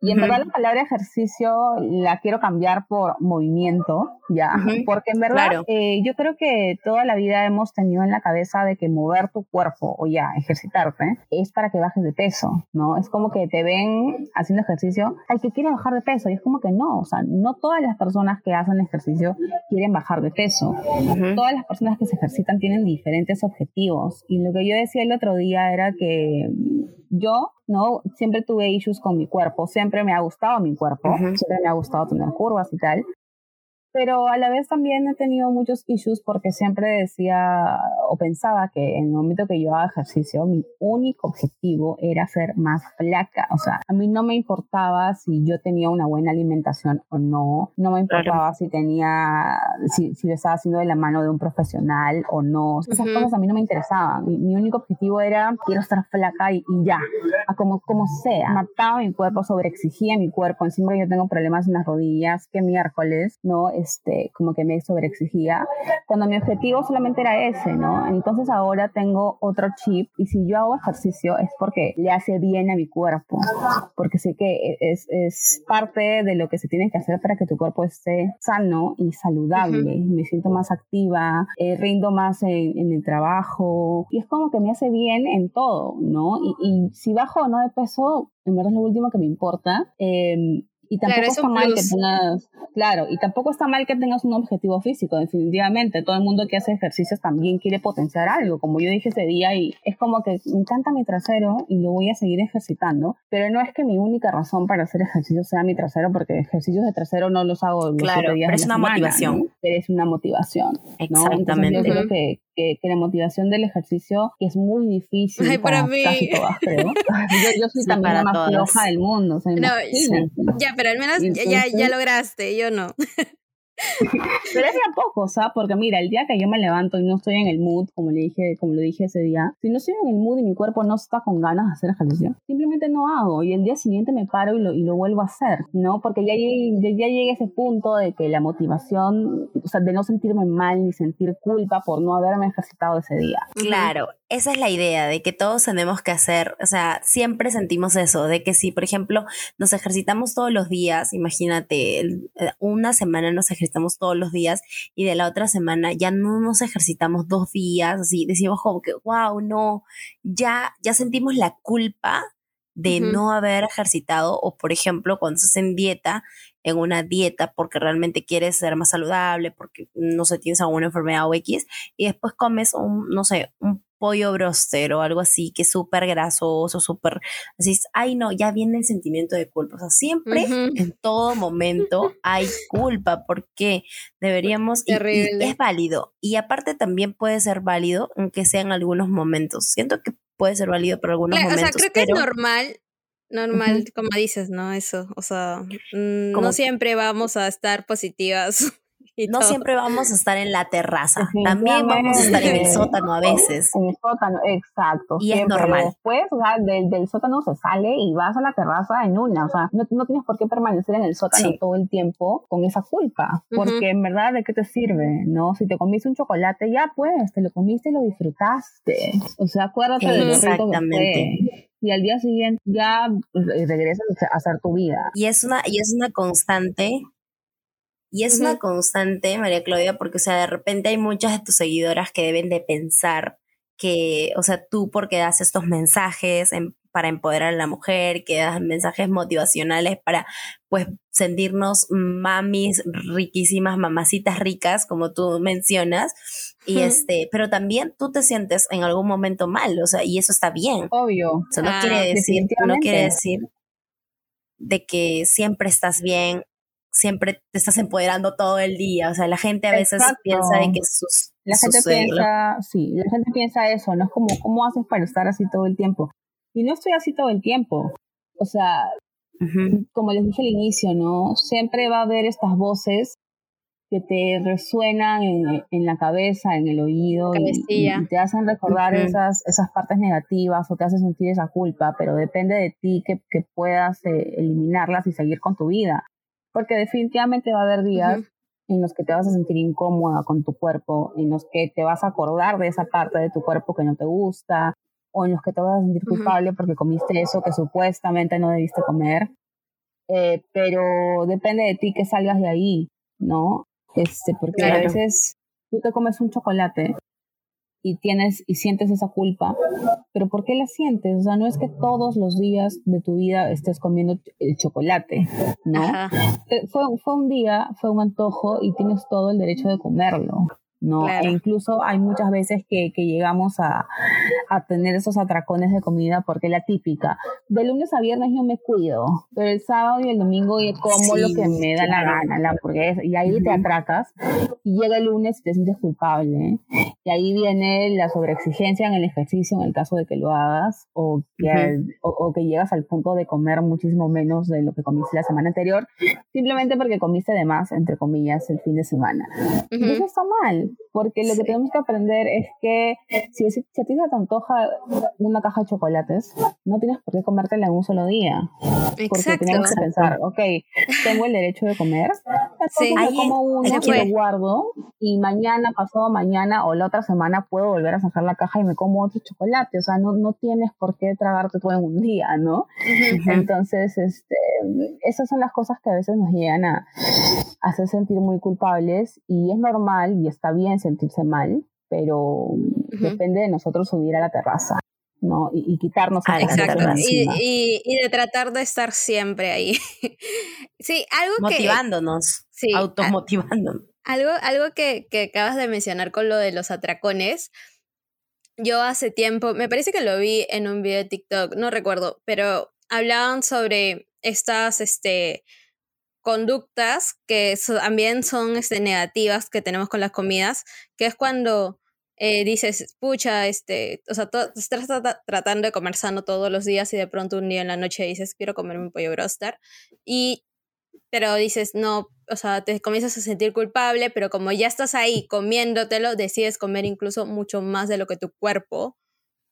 y en verdad la palabra ejercicio la quiero cambiar por movimiento, ¿ya? Porque en verdad eh, yo creo que toda la vida hemos tenido en la cabeza de que mover tu cuerpo o ya ejercitarte es para que bajes de peso, ¿no? Es como que te ven haciendo ejercicio, al que quiere bajar de peso, y es como que no, o sea, no todas las personas que hacen ejercicio quieren bajar de peso. Todas las personas que se ejercitan tienen diferentes objetivos. Y lo que yo decía el otro día era que yo no siempre tuve issues con mi cuerpo, siempre me ha gustado mi cuerpo, siempre me ha gustado tener curvas y tal. Pero a la vez también he tenido muchos issues porque siempre decía o pensaba que en el momento que yo haga ejercicio, mi único objetivo era ser más flaca. O sea, a mí no me importaba si yo tenía una buena alimentación o no, no me importaba si tenía, si, si lo estaba haciendo de la mano de un profesional o no. Esas cosas a mí no me interesaban. Mi, único objetivo era quiero estar flaca y, ya, a como, como sea. Mataba mi cuerpo, sobreexigía mi cuerpo. Encima yo tengo problemas en las rodillas, que miércoles, ¿no? Este, como que me sobreexigía, cuando mi objetivo solamente era ese, ¿no? Entonces ahora tengo otro chip y si yo hago ejercicio es porque le hace bien a mi cuerpo, porque sé que es, es parte de lo que se tiene que hacer para que tu cuerpo esté sano y saludable. Me siento más activa, eh, rindo más en, en, el trabajo y es como que me hace bien en todo, ¿no? Y, y si bajo o no de peso, en verdad es lo último que me importa. Eh, y tampoco está mal que tengas, claro, y tampoco está mal que tengas un objetivo físico, definitivamente. Todo el mundo que hace ejercicios también quiere potenciar algo, como yo dije ese día, y es como que me encanta mi trasero y lo voy a seguir ejercitando, pero no es que mi única razón para hacer ejercicio sea mi trasero, porque ejercicios de trasero no los hago los claro, días pero es una motivación. Pero es una motivación. Exactamente. yo creo que que, la motivación del ejercicio es muy difícil Ay, para, mí. casi todas, creo. yo, soy también la más floja del mundo. O sea, no, ya, pero al menos ya, ya lograste, yo no. Pero es de a poco, ¿sabes? Porque mira, el día que yo me levanto y no estoy en el mood, como le dije, como lo dije ese día, si no estoy en el mood y mi cuerpo no está con ganas de hacer ejercicio, simplemente no hago y el día siguiente me paro y lo, y lo vuelvo a hacer, ¿no? Porque ya llegué, ya llegué a ese punto de que la motivación, o sea, de no sentirme mal ni sentir culpa por no haberme ejercitado ese día. Claro, esa es la idea de que todos tenemos que hacer, o sea, siempre sentimos eso, de que si, por ejemplo, nos ejercitamos todos los días, imagínate, eh, una semana nos ejercitamos todos los días y de la otra semana ya no nos ejercitamos dos días, así decimos como que, wow, no, ya, ya sentimos la culpa de no haber ejercitado o, por ejemplo, cuando estás en dieta, en una dieta porque realmente quieres ser más saludable, porque no sé, tienes alguna enfermedad o X, y después comes un, no sé, un pollo broster o algo así, que es súper grasoso, súper, así, ay no, ya viene el sentimiento de culpa. O sea, siempre, en todo momento, hay culpa, porque deberíamos, y, es válido. Y aparte también puede ser válido, aunque sea en algunos momentos. Siento que puede ser válido por algunos momentos. O sea, creo que es normal normal, como dices, ¿no? Eso, o sea, mm, no siempre vamos a estar positivas no siempre vamos a estar en la terraza, también vamos a estar en el sótano a veces. En el sótano, exacto. Y es normal. Después, o sea, del, del, sótano se sale y vas a la terraza en una, o sea, no, no tienes por qué permanecer en el sótano todo el tiempo con esa culpa, porque en verdad, ¿de qué te sirve? ¿No? Si te comiste un chocolate, ya pues, te lo comiste y lo disfrutaste. O sea, acuérdate de lo Exactamente y al día siguiente ya regresas a hacer tu vida. Y es una, y es una constante y es una constante, María Claudia, porque, o sea, de repente hay muchas de tus seguidoras que deben de pensar que, o sea, tú porque das estos mensajes para empoderar a la mujer, que das mensajes motivacionales para, pues, sentirnos mamis riquísimas, mamacitas ricas, como tú mencionas, y este, pero también tú te sientes en algún momento mal, o sea, y eso está bien. Obvio. O sea, no quiere ah, decir, no quiere decir de que siempre estás bien siempre te estás empoderando todo el día. O sea, la gente a veces piensa de que sus... La gente piensa, sí, la gente piensa eso, ¿no? Es como, ¿cómo haces para estar así todo el tiempo? Y no estoy así todo el tiempo. O sea, como les dije al inicio, ¿no? Siempre va a haber estas voces que te resuenan en, la cabeza, en el oído, y, te hacen recordar esas, esas partes negativas o te hacen sentir esa culpa, pero depende de ti que, que puedas eh, eliminarlas y seguir con tu vida. Porque definitivamente va a haber días en los que te vas a sentir incómoda con tu cuerpo, en los que te vas a acordar de esa parte de tu cuerpo que no te gusta, o en los que te vas a sentir culpable porque comiste eso que supuestamente no debiste comer. Eh, pero depende de ti que salgas de ahí, ¿no? Este, porque a veces tú te comes un chocolate y tienes y sientes esa culpa, pero ¿por qué la sientes? O sea, no es que todos los días de tu vida estés comiendo el chocolate, ¿no? Eh, fue, fue un día, fue un antojo y tienes todo el derecho de comerlo. ¿No? E incluso hay muchas veces que, que llegamos a, a, tener esos atracones de comida porque la típica, de lunes a viernes yo me cuido, pero el sábado y el domingo yo como lo que me da la gana, la hamburguesa, y ahí te atracas y llega el lunes y te sientes culpable. Y ahí viene la sobreexigencia en el ejercicio en el caso de que lo hagas o que, o, que llegas al punto de comer muchísimo menos de lo que comiste la semana anterior, simplemente porque comiste de más, entre comillas, el fin de semana. Eso está mal, porque lo que tenemos que aprender es que si, si, a ti se te antoja una caja de chocolates, no tienes por qué comértela en un solo día. Porque tenemos que pensar, ok, tengo el derecho de comer, sí, como uno y lo guardo y mañana, pasado mañana o la otra semana puedo volver a sacar la caja y me como otro chocolate. O sea, no, no tienes por qué tragarte todo en un día, ¿no? Entonces, este, esas son las cosas que a veces nos llegan a hacer sentir muy culpables y es normal y está bien sentirse mal, pero depende de nosotros subir a la terraza. ¿No? Y, quitarnos ah, Exacto. Y, y, de tratar de estar siempre ahí. sí, algo Motivándonos, que... automotivándonos. Algo, algo que, que acabas de mencionar con lo de los atracones, yo hace tiempo, me parece que lo vi en un video de TikTok, no recuerdo, pero hablaban sobre estas este, conductas que también son este, negativas que tenemos con las comidas, que es cuando eh, dices, pucha, este, o sea, estás tratando de comer sano todos los días y de pronto un día en la noche dices, quiero comerme un pollo broster, y, pero dices, no, o sea, te comienzas a sentir culpable, pero como ya estás ahí comiéndotelo, decides comer incluso mucho más de lo que tu cuerpo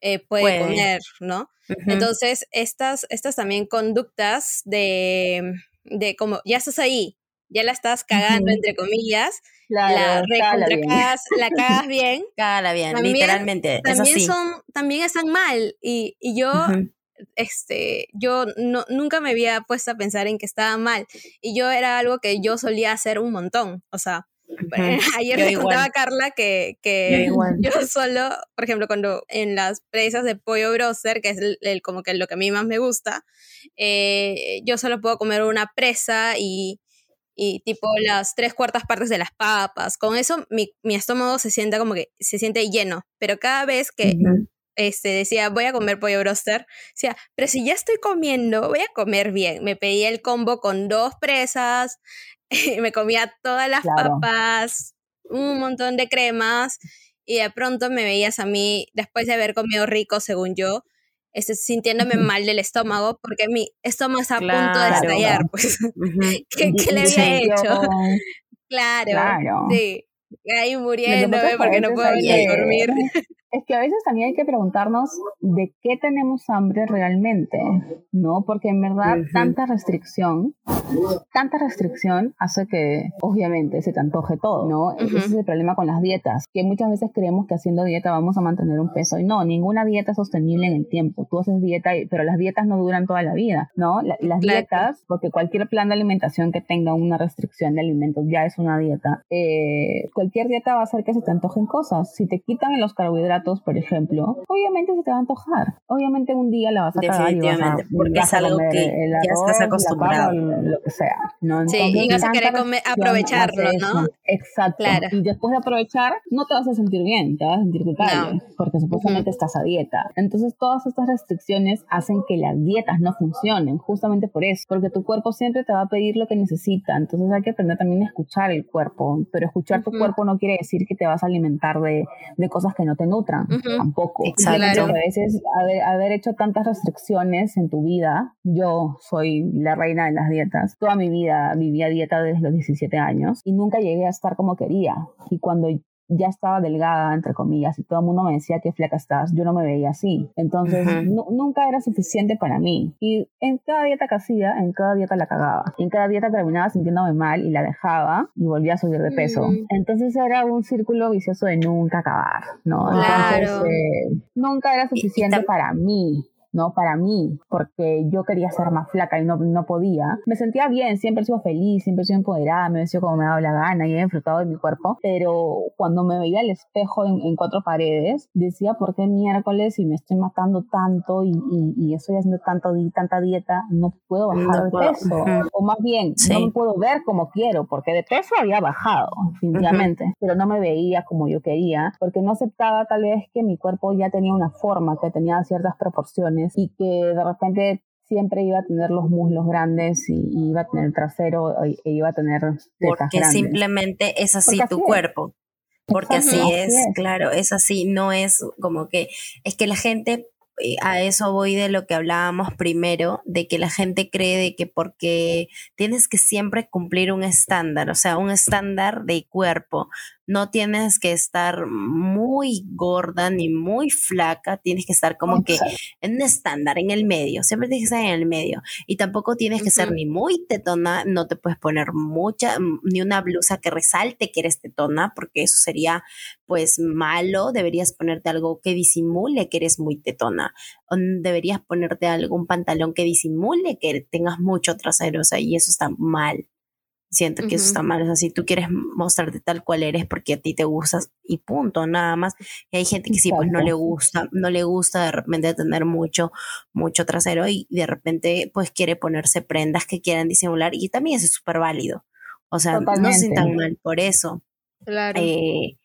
eh, puede, comer, ¿no? Entonces, estas, estas también conductas de, de como, ya estás ahí, ya la estás cagando, entre comillas, la cagas, la cagas bien. Cágala bien, literalmente. También, son, también están mal. Y, y yo, este, yo no, nunca me había puesto a pensar en que estaba mal. Y yo era algo que yo solía hacer un montón. O sea, ayer le contaba a Carla que, que yo, solo, por ejemplo, cuando en las presas de pollo broster, que es el, como que lo que a mí más me gusta, eh, yo solo puedo comer una presa y y tipo las tres cuartas partes de las papas. Con eso mi, mi estómago se siente como que se siente lleno, pero cada vez que este, decía voy a comer pollo broster, decía, pero si ya estoy comiendo, voy a comer bien. Me pedí el combo con dos presas, me comía todas las papas, un montón de cremas y de pronto me veías a mí, después de haber comido rico, según yo, este, sintiéndome mal del estómago porque mi estómago está a punto de estallar, pues. ¿Qué, le había hecho? Claro, sí. Ahí muriéndome porque no puedo dormir. Es que a veces también hay que preguntarnos de qué tenemos hambre realmente, ¿no? Porque en verdad tanta restricción, tanta restricción hace que obviamente se te antoje todo, ¿no? Ese es el problema con las dietas, que muchas veces creemos que haciendo dieta vamos a mantener un peso y no, ninguna dieta es sostenible en el tiempo. Tú haces dieta, pero las dietas no duran toda la vida, ¿no? las dietas, porque cualquier plan de alimentación que tenga una restricción de alimentos ya es una dieta, eh, cualquier dieta va a hacer que se te antojen cosas. Si te quitan los carbohidratos, por ejemplo, obviamente se te va a antochar. Obviamente un día la vas a cagar y vas a, porque es algo que ya estás acostumbrado. lo que sea, ¿no? sí, y vas a querer aprovecharlo, ¿no? Exacto. Y después de aprovechar, no te vas a sentir bien, te vas a sentir culpable, porque supuestamente estás a dieta. Entonces, todas estas restricciones hacen que las dietas no funcionen, justamente por eso, porque tu cuerpo siempre te va a pedir lo que necesita. Entonces, hay que aprender también a escuchar el cuerpo, pero escuchar tu cuerpo no quiere decir que te vas a alimentar de, de cosas que no te nutren tampoco. Exacto. A veces haber, hecho tantas restricciones en tu vida, yo soy la reina de las dietas, toda mi vida vivía dieta desde los 17 años y nunca llegué a estar como quería. Y cuando ya estaba delgada, entre comillas, y todo el mundo me decía que flaca estás, yo no me veía así. Entonces, nunca era suficiente para mí. Y en cada dieta que hacía, en cada dieta la cagaba. Y en cada dieta terminaba sintiéndome mal y la dejaba y volvía a subir de peso. Mm. Entonces era un círculo vicioso de nunca acabar, ¿no? Entonces, eh, nunca era suficiente para mí ¿no? Para mí, porque yo quería ser más flaca y no, no podía. Me sentía bien, siempre he sido feliz, siempre he sido empoderada, me he sido como me dado la gana y he disfrutado de mi cuerpo, pero cuando me veía al espejo en, cuatro paredes, decía, ¿por qué miércoles y me estoy matando tanto y, y, estoy haciendo tanto, tanta dieta, no puedo bajar de peso? O más bien, no me puedo ver como quiero, porque de peso había bajado, definitivamente, pero no me veía como yo quería, porque no aceptaba tal vez que mi cuerpo ya tenía una forma, que tenía ciertas proporciones y que de repente siempre iba a tener los muslos grandes y, iba a tener el trasero e, iba a tener porque simplemente es así tu cuerpo. Porque así es, claro es así no es como que es que la gente eh, a eso voy de lo que hablábamos primero, de que la gente cree de que porque tienes que siempre cumplir un estándar, o sea, un estándar de cuerpo, no tienes que estar muy gorda ni muy flaca, tienes que estar como que en un estándar, en el medio, siempre tienes que estar en el medio. Y tampoco tienes que ser ni muy tetona, no te puedes poner mucha, mm, ni una blusa que resalte que eres tetona, porque eso sería pues malo, deberías ponerte algo que disimule que eres muy tetona, o deberías ponerte algún pantalón que disimule que tengas mucho trasero, o sea, y eso está mal. Siento que eso está mal. O sea, si tú quieres mostrarte tal cual eres porque a ti te gustas y punto, nada más. Y hay gente que sí, pues no le gusta, no le gusta de repente tener mucho, mucho trasero y de repente pues quiere ponerse prendas que quieran disimular y también eso es súper válido. O sea, no se sientan mal por eso. Claro. Eh,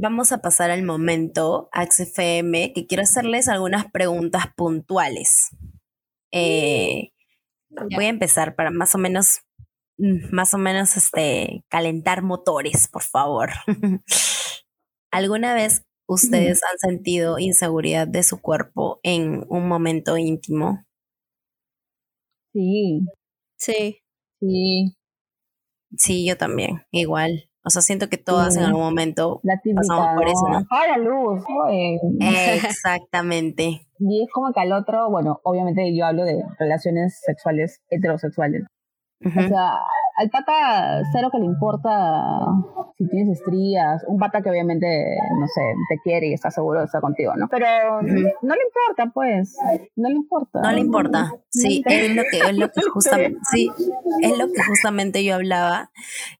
vamos a pasar al momento, AXFM, que quiero hacerles algunas preguntas puntuales. Eh, voy a empezar para más o menos Mm, más o menos este, calentar motores, por favor. ¿Alguna vez ustedes han sentido inseguridad de su cuerpo en un momento íntimo? Sí. Sí. Sí. Sí, yo también, igual. O sea, siento que todas en algún momento pasamos por eso, ¿no? la luz. Exactamente. y es como que al otro, bueno, obviamente yo hablo de relaciones sexuales heterosexuales. O sea, al pata cero que le importa si tienes estrías, un pata que obviamente, no sé, te quiere y está seguro de estar contigo, ¿no? Pero no le importa, pues, no le importa. No le importa, sí, es lo que, es lo que justamente, sí, es lo que justamente yo hablaba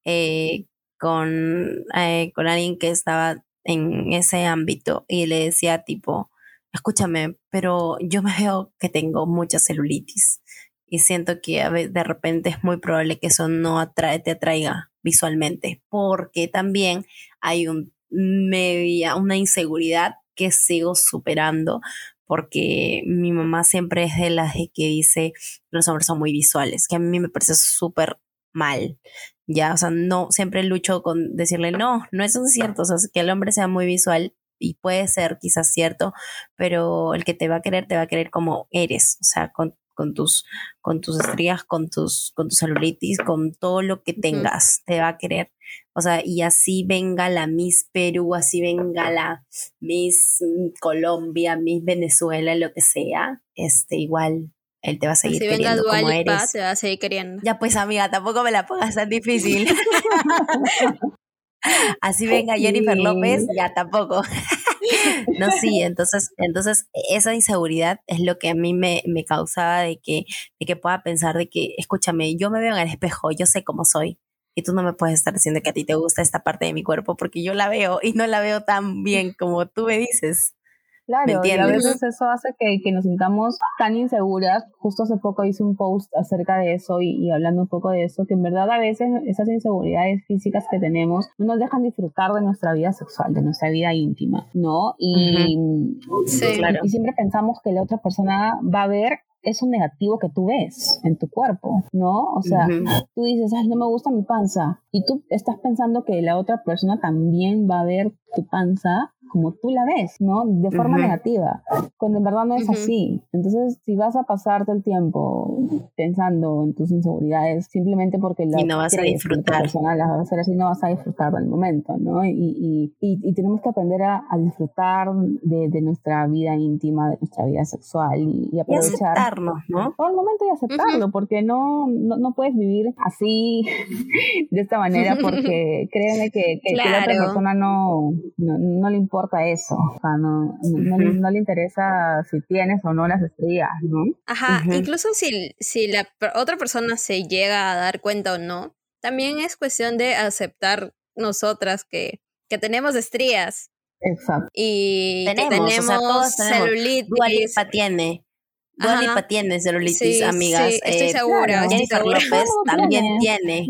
eh, con, eh, con alguien que estaba en ese ámbito y le decía tipo, escúchame, pero yo me veo que tengo mucha celulitis y siento que de repente es muy probable que eso no atrae, te atraiga visualmente, porque también hay un media, una inseguridad que sigo superando, porque mi mamá siempre es de las que dice los hombres son muy visuales, que a mí me parece súper mal. Ya, o sea, no, siempre lucho con decirle, no, no eso es cierto, o sea, que el hombre sea muy visual y puede ser quizás cierto, pero el que te va a querer, te va a querer como eres, o sea, con con tus, con tus estrías, con tus, con tu celulitis, con todo lo que tengas, te va a querer. O sea, y así venga la Miss Perú, así venga la Miss Colombia, Miss Venezuela, lo que sea, este, igual él te va a seguir queriendo como eres. te va a seguir queriendo. Ya pues amiga, tampoco me la pongas tan difícil. así venga Jennifer López, ya tampoco. no, sí, entonces, entonces esa inseguridad es lo que a mí me, me causaba de que, de que pueda pensar de que, escúchame, yo me veo en el espejo, yo sé cómo soy. Y tú no me puedes estar diciendo que a ti te gusta esta parte de mi cuerpo porque yo la veo y no la veo tan bien como tú me dices. Claro, y a veces eso hace que, que, nos sintamos tan inseguras. Justo hace poco hice un post acerca de eso y, hablando un poco de eso, que en verdad a veces esas inseguridades físicas que tenemos no nos dejan disfrutar de nuestra vida sexual, de nuestra vida íntima, ¿no? Y, claro. y siempre pensamos que la otra persona va a ver eso negativo que tú ves en tu cuerpo, ¿no? O sea, tú dices, ay, no me gusta mi panza, y tú estás pensando que la otra persona también va a ver tu panza como tú la ves, ¿no? De forma negativa, cuando en verdad no es así. Entonces, si vas a pasarte el tiempo pensando en tus inseguridades simplemente porque la y no vas a disfrutar. Personal, las vas a hacer así, no vas a disfrutar del momento, ¿no? Y, y, y, tenemos que aprender a, disfrutar de, de, nuestra vida íntima, de nuestra vida sexual y, aprovechar. Y aceptarlo, ¿no? Todo el momento y aceptarlo, porque no, no, no, puedes vivir así, de esta manera, porque créeme que, que, la otra persona no, no, no le importa importa eso, o sea, no, no, le interesa si tienes o no las estrellas, ¿no? Ajá, incluso si, si la otra persona se llega a dar cuenta o no, también es cuestión de aceptar nosotras que, que tenemos estrías. Exacto. Y tenemos, que tenemos, celulitis. Dualipa tiene. Dualipa tiene celulitis, amigas. Sí, estoy eh, segura. Jennifer López también tiene.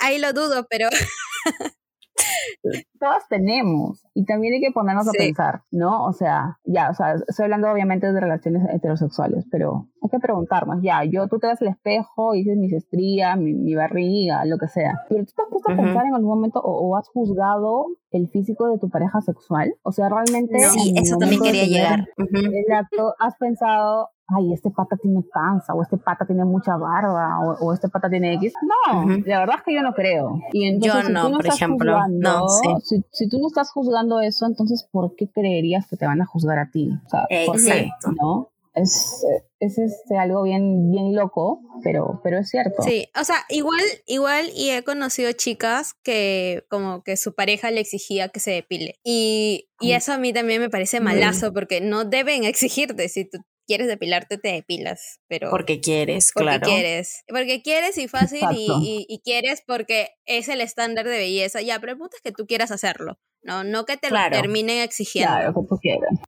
ahí, lo dudo, pero todas tenemos y también hay que ponernos a pensar, ¿no? O sea, ya, o sea, estoy hablando obviamente de relaciones heterosexuales, pero hay que preguntarnos, ya, yo, tú te das el espejo y dices mis estrías, mi, barriga, lo que sea, pero tú te has puesto a pensar en algún momento o, has juzgado el físico de tu pareja sexual, o sea, realmente... Sí, eso también quería llegar. Acto, has pensado, ay, este pata tiene panza, o este pata tiene mucha barba, o, este pata tiene X. No, la verdad es que yo no creo. Y entonces, yo no, por ejemplo. No, si, si, tú no estás juzgando eso, entonces, ¿por qué creerías que te van a juzgar a ti? O sea, Exacto. ¿no? Es, es este, algo bien, bien loco, pero, pero es cierto. Sí, o sea, igual, igual, y he conocido chicas que como que su pareja le exigía que se depile. Y, y eso a mí también me parece malazo, porque no deben exigirte. Si tú quieres depilarte, te depilas, pero... Porque quieres, porque claro. quieres, porque quieres y fácil y, y, quieres porque es el estándar de belleza. Ya, pero el punto es que tú quieras hacerlo, ¿no? No que te lo terminen exigiendo. Claro, como quieras.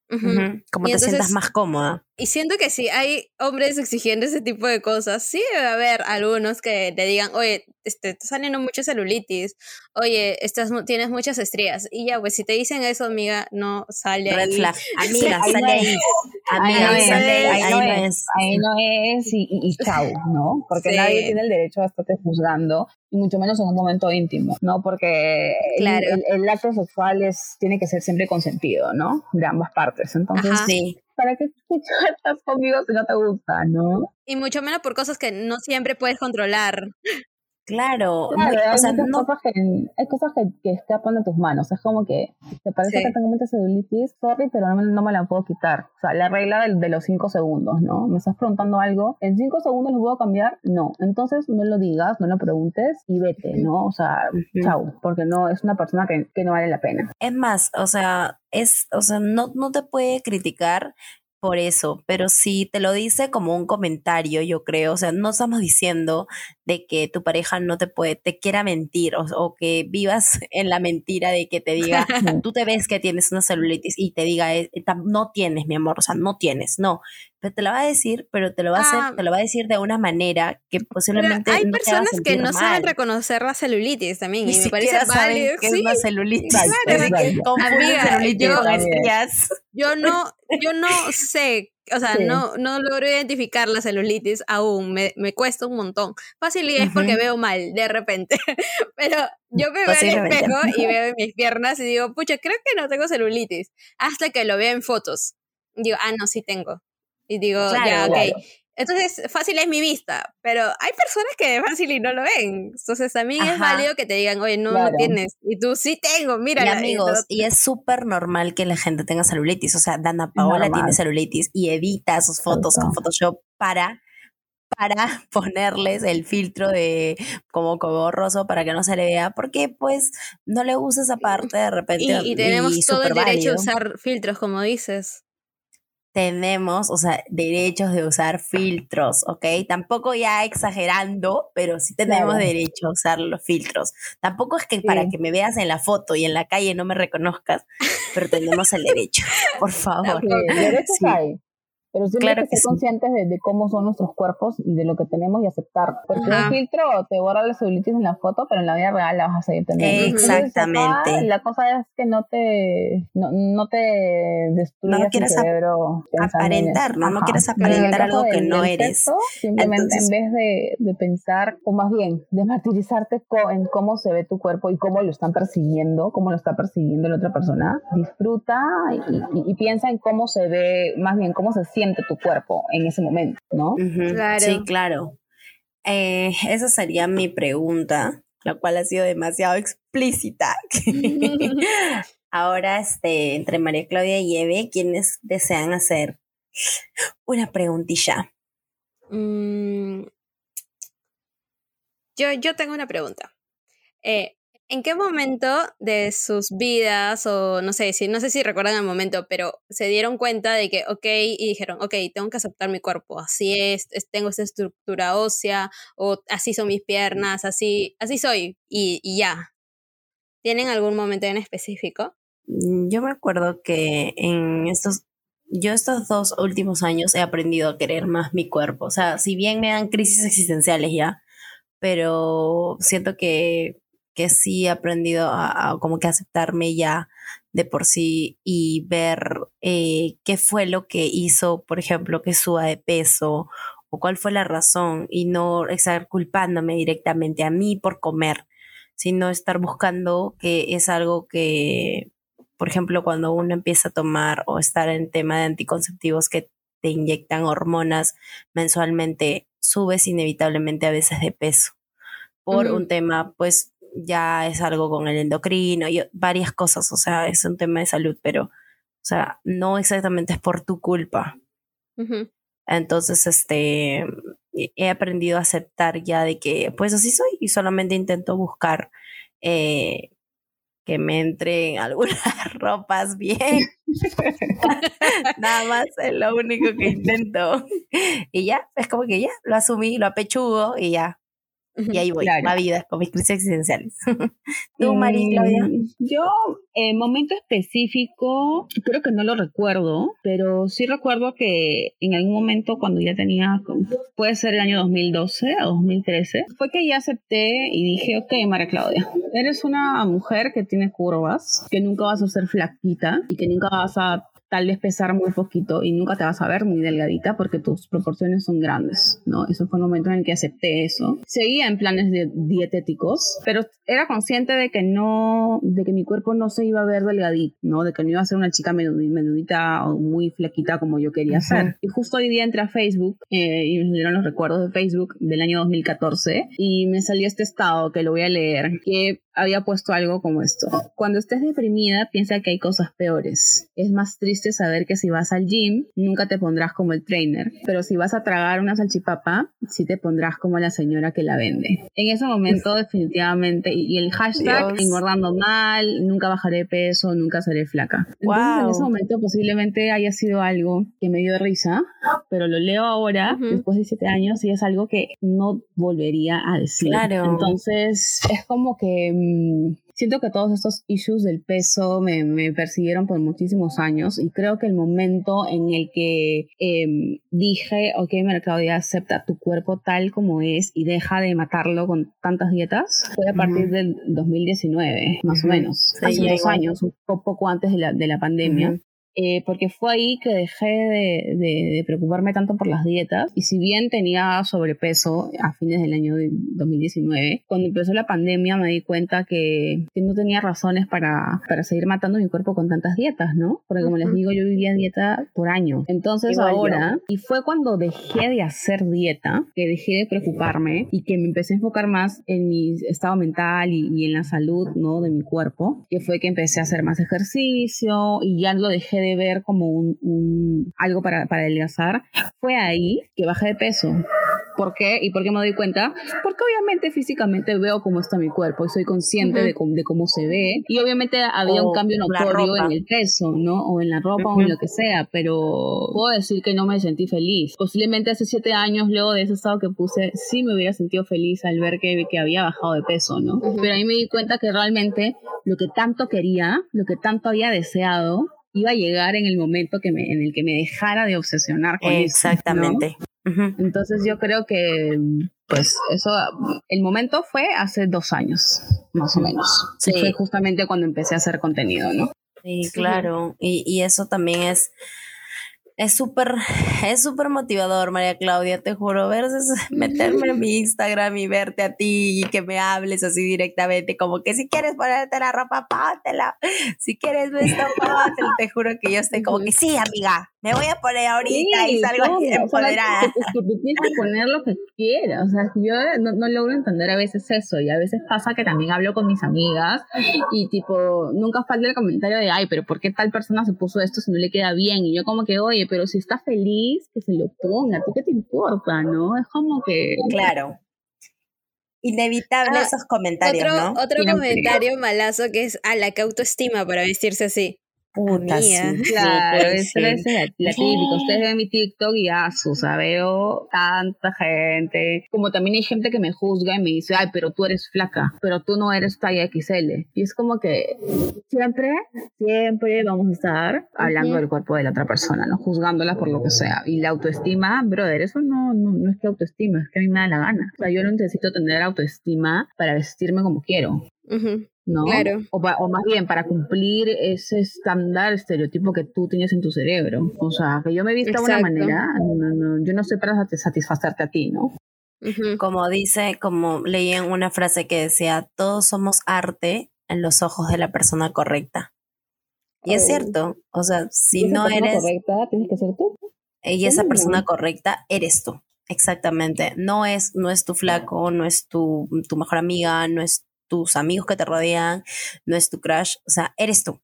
Como te sientas más cómoda. Y siento que si hay hombres exigiendo ese tipo de cosas, sí debe haber algunos que te digan, oye, este, te saliendo mucha celulitis, oye, estás, tienes muchas estrías. Y ya, pues si te dicen eso, amiga, no sale Red Flag. Amiga, sale ahí. Amiga, ahí, sale ahí, ahí, no es. Ahí no es y, y, chao, ¿no? Porque nadie tiene el derecho a estarte juzgando y mucho menos en un momento íntimo, ¿no? Porque el, acto sexual es, tiene que ser siempre consentido, ¿no? De ambas partes. Entonces, sí. ¿para qué estás conmigo si no te gusta, no? Y mucho menos por cosas que no siempre puedes controlar. Claro, hay, o sea, cosas que, hay cosas que, escapan de tus manos. Es como que te parece que tengo mucha celulitis, sorry, pero no, me la puedo quitar. O sea, la regla de, de, los cinco segundos, ¿no? Me estás preguntando algo, ¿en cinco segundos lo puedo cambiar? No. Entonces no lo digas, no lo preguntes y vete, ¿no? O sea, chau, porque no es una persona que, que no vale la pena. Es más, o sea, es, o sea, no, no te puede criticar por eso, pero si te lo dice como un comentario, yo creo, o sea, no estamos diciendo de que tu pareja no te puede, te quiera mentir o, que vivas en la mentira de que te diga, tú te ves que tienes una celulitis y te diga, eh, no tienes, mi amor, o sea, no tienes, no, pero te lo va a decir, pero te lo va a hacer, ah. te lo va a decir de una manera que posiblemente hay personas que no saben reconocer la celulitis también y me parece saben que es una celulitis. Amiga, yo, yo no, yo no sé o sea, no, no logro identificar la celulitis aún, me, me cuesta un montón. Fácil y es porque veo mal de repente, pero yo me veo en el espejo y veo mis piernas y digo, pucha, creo que no tengo celulitis, hasta que lo veo en fotos. Digo, ah, no, sí tengo. Y digo, ya, ok. Entonces, fácil es mi vista, pero hay personas que fácil y no lo ven. Entonces, también es válido que te digan, oye, no, no tienes. Y tú sí tengo, mira. Y amigos, y, es súper normal que la gente tenga celulitis. O sea, Dana Paola tiene celulitis y edita sus fotos con Photoshop para para ponerles el filtro de como, borroso para que no se le vea, porque pues no le gusta esa parte de repente. Y, y tenemos todo el derecho a usar filtros, como dices tenemos, o sea, derechos de usar filtros, ¿ok? Tampoco ya exagerando, pero sí tenemos derecho a usar los filtros. Tampoco es que para que me veas en la foto y en la calle no me reconozcas, pero tenemos el derecho, por favor. derechos hay pero siempre claro hay que, ser conscientes de, cómo son nuestros cuerpos y de lo que tenemos y aceptar. Porque un filtro te borra la celulitis en la foto, pero en la vida real la vas a seguir teniendo. Exactamente. la cosa es que no te, no, no te destruyas no el cerebro. Aparentar, ¿no? No quieres aparentar algo que no eres. simplemente en vez de, de, pensar, o más bien, de martirizarte en cómo se ve tu cuerpo y cómo lo están persiguiendo, cómo lo está persiguiendo la otra persona, disfruta y, y piensa en cómo se ve, más bien cómo se siente tu cuerpo en ese momento, ¿no? Sí, claro. Eh, esa sería mi pregunta, la cual ha sido demasiado explícita. Ahora, este, entre María Claudia y Eve, ¿quiénes desean hacer una preguntilla? Mm, yo, yo tengo una pregunta. Eh, ¿En qué momento de sus vidas, o no sé, si, no sé si recuerdan el momento, pero se dieron cuenta de que, ok, y dijeron, ok, tengo que aceptar mi cuerpo, así es, tengo esta estructura ósea, o así son mis piernas, así, así soy, y, y ya. ¿Tienen algún momento en específico? Mm, yo me acuerdo que en estos, yo estos dos últimos años he aprendido a querer más mi cuerpo. O sea, si bien me dan crisis existenciales ya, pero siento que que sí he aprendido a, como que aceptarme ya de por sí y ver eh, qué fue lo que hizo, por ejemplo, que suba de peso o cuál fue la razón y no estar culpándome directamente a mí por comer, sino estar buscando que es algo que, por ejemplo, cuando uno empieza a tomar o estar en tema de anticonceptivos que te inyectan hormonas mensualmente, subes inevitablemente a veces de peso por un tema pues ya es algo con el endocrino y varias cosas, o sea, es un tema de salud, pero, o sea, no exactamente es por tu culpa. Entonces, este, he aprendido a aceptar ya de que, pues así soy y solamente intento buscar eh, que me entren algunas ropas bien. Nada más es lo único que intento. Y ya, es como que ya, lo asumí, lo apechugo y ya, y ahí voy, la vida, con mis crisis existenciales. ¿Tú, María Claudia? Mm, yo, en momento específico, creo que no lo recuerdo, pero sí recuerdo que en algún momento cuando ya tenía, puede ser el año 2012 o 2013, fue que ya acepté y dije, ok, María Claudia, eres una mujer que tiene curvas, que nunca vas a ser flaquita y que nunca vas a tal vez pesar muy poquito y nunca te vas a ver muy delgadita porque tus proporciones son grandes, ¿no? Eso fue el momento en el que acepté eso. Seguía en planes dietéticos, pero era consciente de que no, de que mi cuerpo no se iba a ver delgadito, ¿no? De que no iba a ser una chica menudita o muy flaquita como yo quería ser. Y justo hoy día entré a Facebook eh, y me salieron los recuerdos de Facebook del año 2014 y me salió este estado que lo voy a leer, que había puesto algo como esto. Cuando estés deprimida, piensa que hay cosas peores. Es más triste saber que si vas al gym, nunca te pondrás como el trainer, pero si vas a tragar una salchipapa, sí te pondrás como la señora que la vende. En ese momento, definitivamente, y el hashtag engordando mal, nunca bajaré peso, nunca seré flaca. Entonces, en ese momento posiblemente haya sido algo que me dio risa, pero lo leo ahora, después de siete años, y es algo que no volvería a decir. Claro. Entonces, es como que mm, siento que todos estos issues del peso me, me, persiguieron por muchísimos años y creo que el momento en el que eh, dije, ok, Claudia, acepta tu cuerpo tal como es y deja de matarlo con tantas dietas, fue a partir del 2019, más o menos, hace dos años, un poco antes de la, de la pandemia. Eh, porque fue ahí que dejé de, de, preocuparme tanto por las dietas y si bien tenía sobrepeso a fines del año 2019, cuando empezó la pandemia me di cuenta que, que no tenía razones para, para, seguir matando mi cuerpo con tantas dietas, ¿no? Porque como les digo, yo vivía dieta por años. Entonces ahora, y fue cuando dejé de hacer dieta, que dejé de preocuparme y que me empecé a enfocar más en mi estado mental y, y en la salud, ¿no? De mi cuerpo, que fue que empecé a hacer más ejercicio y ya lo dejé de ver como un, algo para, para adelgazar, fue ahí que bajé de peso. ¿Por qué? ¿Y por qué me doy cuenta? Porque obviamente físicamente veo cómo está mi cuerpo y soy consciente de, cómo, de, cómo se ve. Y obviamente había un cambio notorio en el peso, ¿no? O en la ropa o en lo que sea, pero puedo decir que no me sentí feliz. Posiblemente hace siete años, luego de ese estado que puse, sí me hubiera sentido feliz al ver que, que había bajado de peso, ¿no? Pero ahí me di cuenta que realmente lo que tanto quería, lo que tanto había deseado, iba a llegar en el momento que me, en el que me dejara de obsesionar con Exactamente. Entonces yo creo que, pues eso, el momento fue hace dos años, más o menos. Sí. fue justamente cuando empecé a hacer contenido, ¿no? Sí, claro. Y, y eso también es es súper, es súper motivador, María Claudia, te juro, ver, meterme en mi Instagram y verte a ti y que me hables así directamente, como que si quieres ponerte la ropa, póntela, si quieres esto, póntela, te juro que yo estoy como que sí, amiga, me voy a poner ahorita y salgo claro, empoderada. es que tú tienes que poner lo que quieras, o sea, yo no, no, logro entender a veces eso y a veces pasa que también hablo con mis amigas y tipo, nunca falta el comentario de, ay, pero ¿por qué tal persona se puso esto si no le queda bien? Y yo como que, oye, pero si está feliz, que se lo ponga, ¿a ti qué te importa, no? Es como que... Claro. inevitable Ah, esos comentarios, Otro, ¿no? otro Siempre. comentario malazo que es a la que autoestima para vestirse así. Sí, sí, Claro, ser. es la, la típica. Ustedes ven mi TikTok y ya, o sea, veo tanta gente. Como también hay gente que me juzga y me dice, ay, pero tú eres flaca, pero tú no eres talla XL. Y es como que siempre, siempre vamos a estar hablando del cuerpo de la otra persona, ¿no? Juzgándola por lo que sea. Y la autoestima, brother, eso no, no, no es que autoestima, es que a mí me da la gana. O sea, yo no necesito tener autoestima para vestirme como quiero. Ujú. ¿No? Claro. O, pa- o más bien para cumplir ese estándar estereotipo que tú tienes en tu cerebro. O sea, que yo me vista de una manera, no, no, yo no estoy para sati- satisfacerte a ti, ¿no? Como dice, como leí en una frase que decía, todos somos arte en los ojos de la persona correcta. Y es Oh. cierto, o sea, si no persona eres correcta, tienes que ser tú. y esa persona correcta eres tú. Exactamente. No es, no es tu flaco, no es tu, tu mejor amiga, no es tus amigos que te rodean, no es tu crush. O sea, eres tú.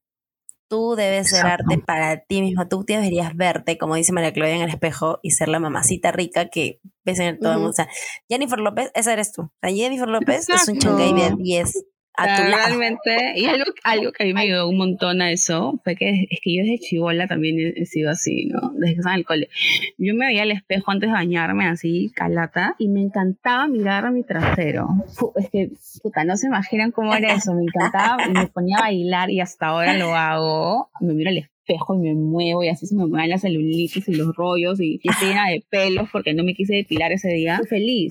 Tú debes ser arte para ti misma. Tú deberías verte, como dice María Claudia en el espejo, y ser la mamacita rica que ves en todo el mundo. O sea, Jennifer López, esa eres tú. O sea, Jennifer López es un chancay de 10 a. Realmente, y algo, algo que a mí me ayudó un montón a eso fue que es que yo desde chivola también he, sido así, ¿no? Desde que estaba en el cole. Yo me veía al espejo antes de bañarme así, calata, y me encantaba mirar a mi trasero. Es que, puta, no se imaginan cómo era eso. Me encantaba me ponía a bailar y hasta ahora lo hago. Me miro al espejo y me muevo y así se me mueven las celulitis y los rollos y, y estoy llena de pelos porque no me quise depilar ese día. Estoy feliz,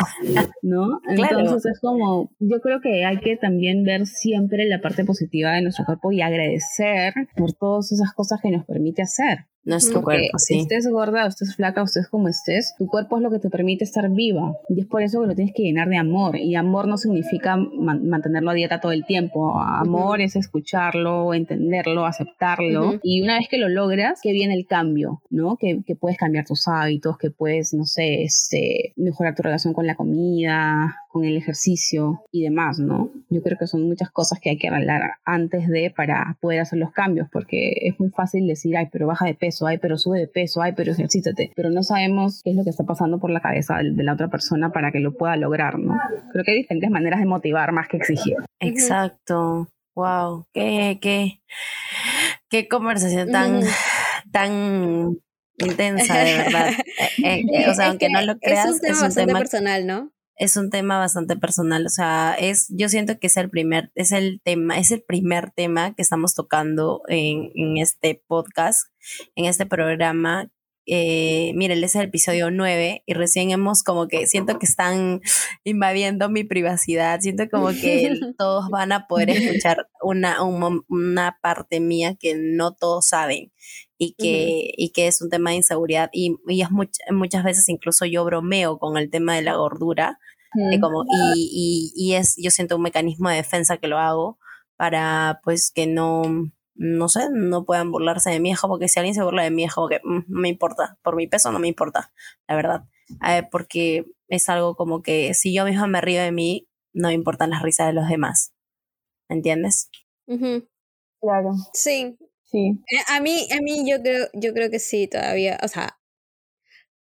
¿no? Claro. Entonces es como, yo creo que hay que también ver siempre la parte positiva de nuestro cuerpo y agradecer por todas esas cosas que nos permite hacer. Nuestro Porque cuerpo, sí. estés gorda, o estés flaca, o estés como estés, tu cuerpo es lo que te permite estar viva. Y es por eso que lo tienes que llenar de amor. Y amor no significa man- mantenerlo a dieta todo el tiempo. Amor es escucharlo, entenderlo, aceptarlo. Y una vez que lo logras, que viene el cambio, ¿no? Que, que puedes cambiar tus hábitos, que puedes, no sé, este, mejorar tu relación con la comida, con el ejercicio y demás, ¿no? Yo creo que son muchas cosas que hay que arreglar antes de para poder hacer los cambios, porque es muy fácil decir, ay, pero baja de peso, ay, pero sube de peso, ay, pero ejercítate, pero no sabemos qué es lo que está pasando por la cabeza de, la otra persona para que lo pueda lograr, ¿no? Creo que hay diferentes maneras de motivar más que exigir. Exacto. Wow. Qué, qué, qué conversación tan, tan intensa, de verdad. Eh, eh, eh, o sea, Es aunque no que lo creas, es un tema bastante personal, ¿no? Es un tema bastante personal. O sea, es, yo siento que es el primer, es el tema, es el primer tema que estamos tocando en, en este podcast, en este programa. Eh, miren, es el episodio 9 y recién hemos como que siento que están invadiendo mi privacidad, siento como que todos van a poder escuchar una, un una parte mía que no todos saben y que, y que es un tema de inseguridad y, y es much- muchas veces incluso yo bromeo con el tema de la gordura de como, y, y, y es, yo siento un mecanismo de defensa que lo hago para pues que no, no sé, no puedan burlarse de mí. Es como que si alguien se burla de mí, es como que "Mm, no me importa, por mi peso no me importa, la verdad. Eh, porque es algo como que si yo misma me río de mí, no me importan las risas de los demás. ¿Entiendes? Ujú. Claro, Sí. Sí. Eh, A mí, a mí yo creo, yo creo que sí, todavía. O sea,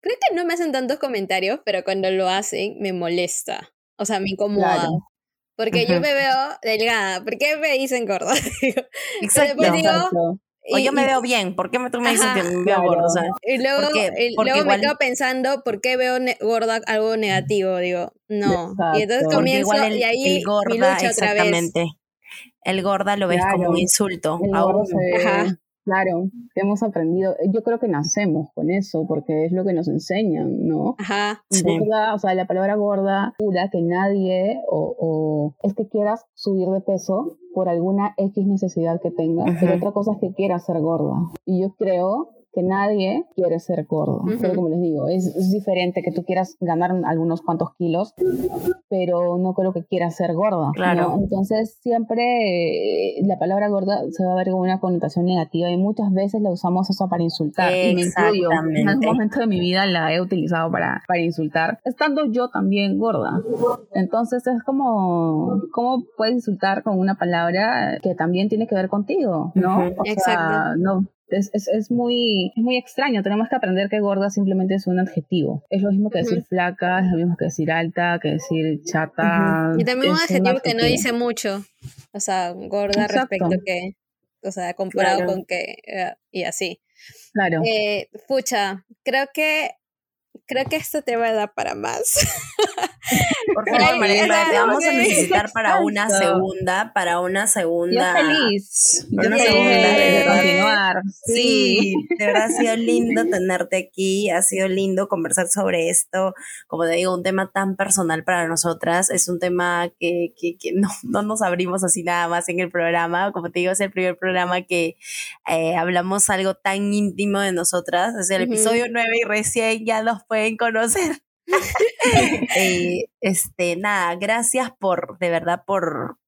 creo que no me hacen tantos comentarios, pero cuando lo hacen me molesta. O sea, me incomoda. Claro. Porque yo me veo delgada. ¿Por qué me dicen gorda? Exacto. digo, Exacto. o y- yo me y- veo bien, ¿por qué me- tú me dices Ajá, que me veo claro. gordo? O sea, Y luego, Porque- y porque luego igual- me quedo pensando, ¿por qué veo gorda algo negativo? Digo, no. Y entonces Exacto. comienzo el, y ahí el gorda, mi lucha otra vez. El gorda lo ves como un insulto El a gordo uno. se ve- Ajá. Claro, hemos aprendido, yo creo que nacemos con eso, porque es lo que nos enseñan, ¿no? Ajá. Sí. Gorda, o sea, la palabra gorda pura que nadie o, o es que quieras subir de peso por alguna X necesidad que tengas, pero otra cosa es que quieras ser gorda. Y yo creo que nadie quiere ser gordo. Ujú. Pero como les digo, es, es diferente que tú quieras ganar algunos cuantos kilos, pero no creo que quieras ser gorda. ¿no? Claro. Entonces siempre eh, la palabra gorda se va a ver con una connotación negativa y muchas veces la usamos hasta para insultar. Y me incluyo. En algún momento de mi vida la he utilizado para, para insultar, estando yo también gorda. Entonces es como, ¿cómo puedes insultar con una palabra que también tiene que ver contigo? ¿no? Ujú. O sea, Exacto. no, es, es, es, muy, es muy extraño. Tenemos que aprender que gorda simplemente es un adjetivo. Es lo mismo que decir flaca, es lo mismo que decir alta, que decir chata. Y también un adjetivo, que no dice mucho. O sea, gorda respecto respecto que, o sea, comparado con que, eh, y así. Claro. Eh, pucha, creo que creo que esto te va a dar para más. Por favor, María te vamos a necesitar para una segunda, para una segunda. Yo feliz. Yo una segunda de continuar. Sí, de verdad ha sido lindo tenerte aquí, ha sido lindo conversar sobre esto. Como te digo, un tema tan personal para nosotras, es un tema que, que, que no, no, nos abrimos así nada más en el programa. Como te digo, es el primer programa que eh, hablamos algo tan íntimo de nosotras. Es el episodio 9 y recién ya nos pueden conocer. Eh, este, nada, gracias por, de verdad, por,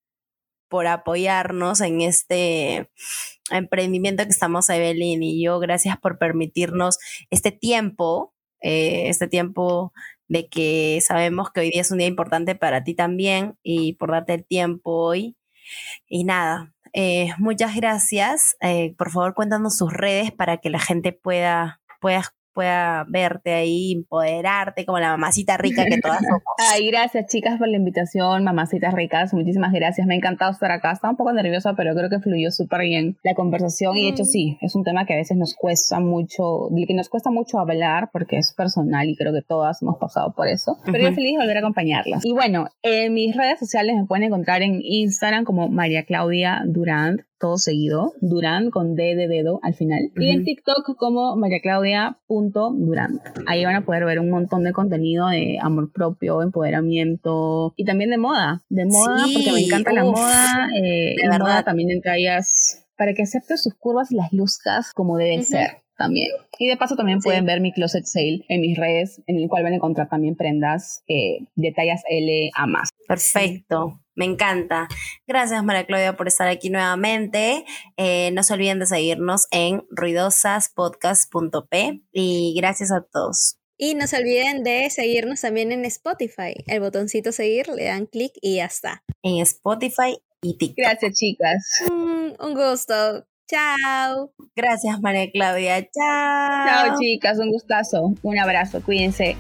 por apoyarnos en este emprendimiento que estamos Evelyn y yo. Gracias por permitirnos este tiempo, eh, este tiempo de que sabemos que hoy día es un día importante para ti también y por darte el tiempo hoy. Y nada, eh, muchas gracias. por favor, cuéntanos sus redes para que la gente pueda, pueda pueda verte ahí, empoderarte como la mamacita rica que todas somos. Ay, gracias chicas por la invitación, mamacitas ricas, muchísimas gracias, me ha encantado estar acá, estaba un poco nerviosa, pero creo que fluyó súper bien la conversación y de hecho mm. sí, es un tema que a veces nos cuesta mucho, que nos cuesta mucho hablar porque es personal y creo que todas hemos pasado por eso, pero yo feliz de volver a acompañarlas. Y bueno, en mis redes sociales me pueden encontrar en Instagram como María Claudia Durant, todo seguido, Durán con D de dedo al final. Y en TikTok como mariaclaudia.durán. Ahí van a poder ver un montón de contenido de amor propio, empoderamiento y también de moda. De moda, porque me encanta la moda. Eh, de moda también en tallas para que aceptes sus curvas y las luzcas como deben ser también. Y de paso también pueden ver mi closet sale en mis redes, en el cual van a encontrar también prendas eh, de tallas L a más. Perfecto. Me encanta. Gracias, María Claudia, por estar aquí nuevamente. Eh, no se olviden de seguirnos en ruidosaspodcast.p y gracias a todos. Y no se olviden de seguirnos también en Spotify. El botoncito seguir, le dan clic y ya está. En Spotify y TikTok. Gracias, chicas. Mm, un gusto. Chao. Gracias, María Claudia. Chao. Chao, chicas. Un gustazo. Un abrazo. Cuídense.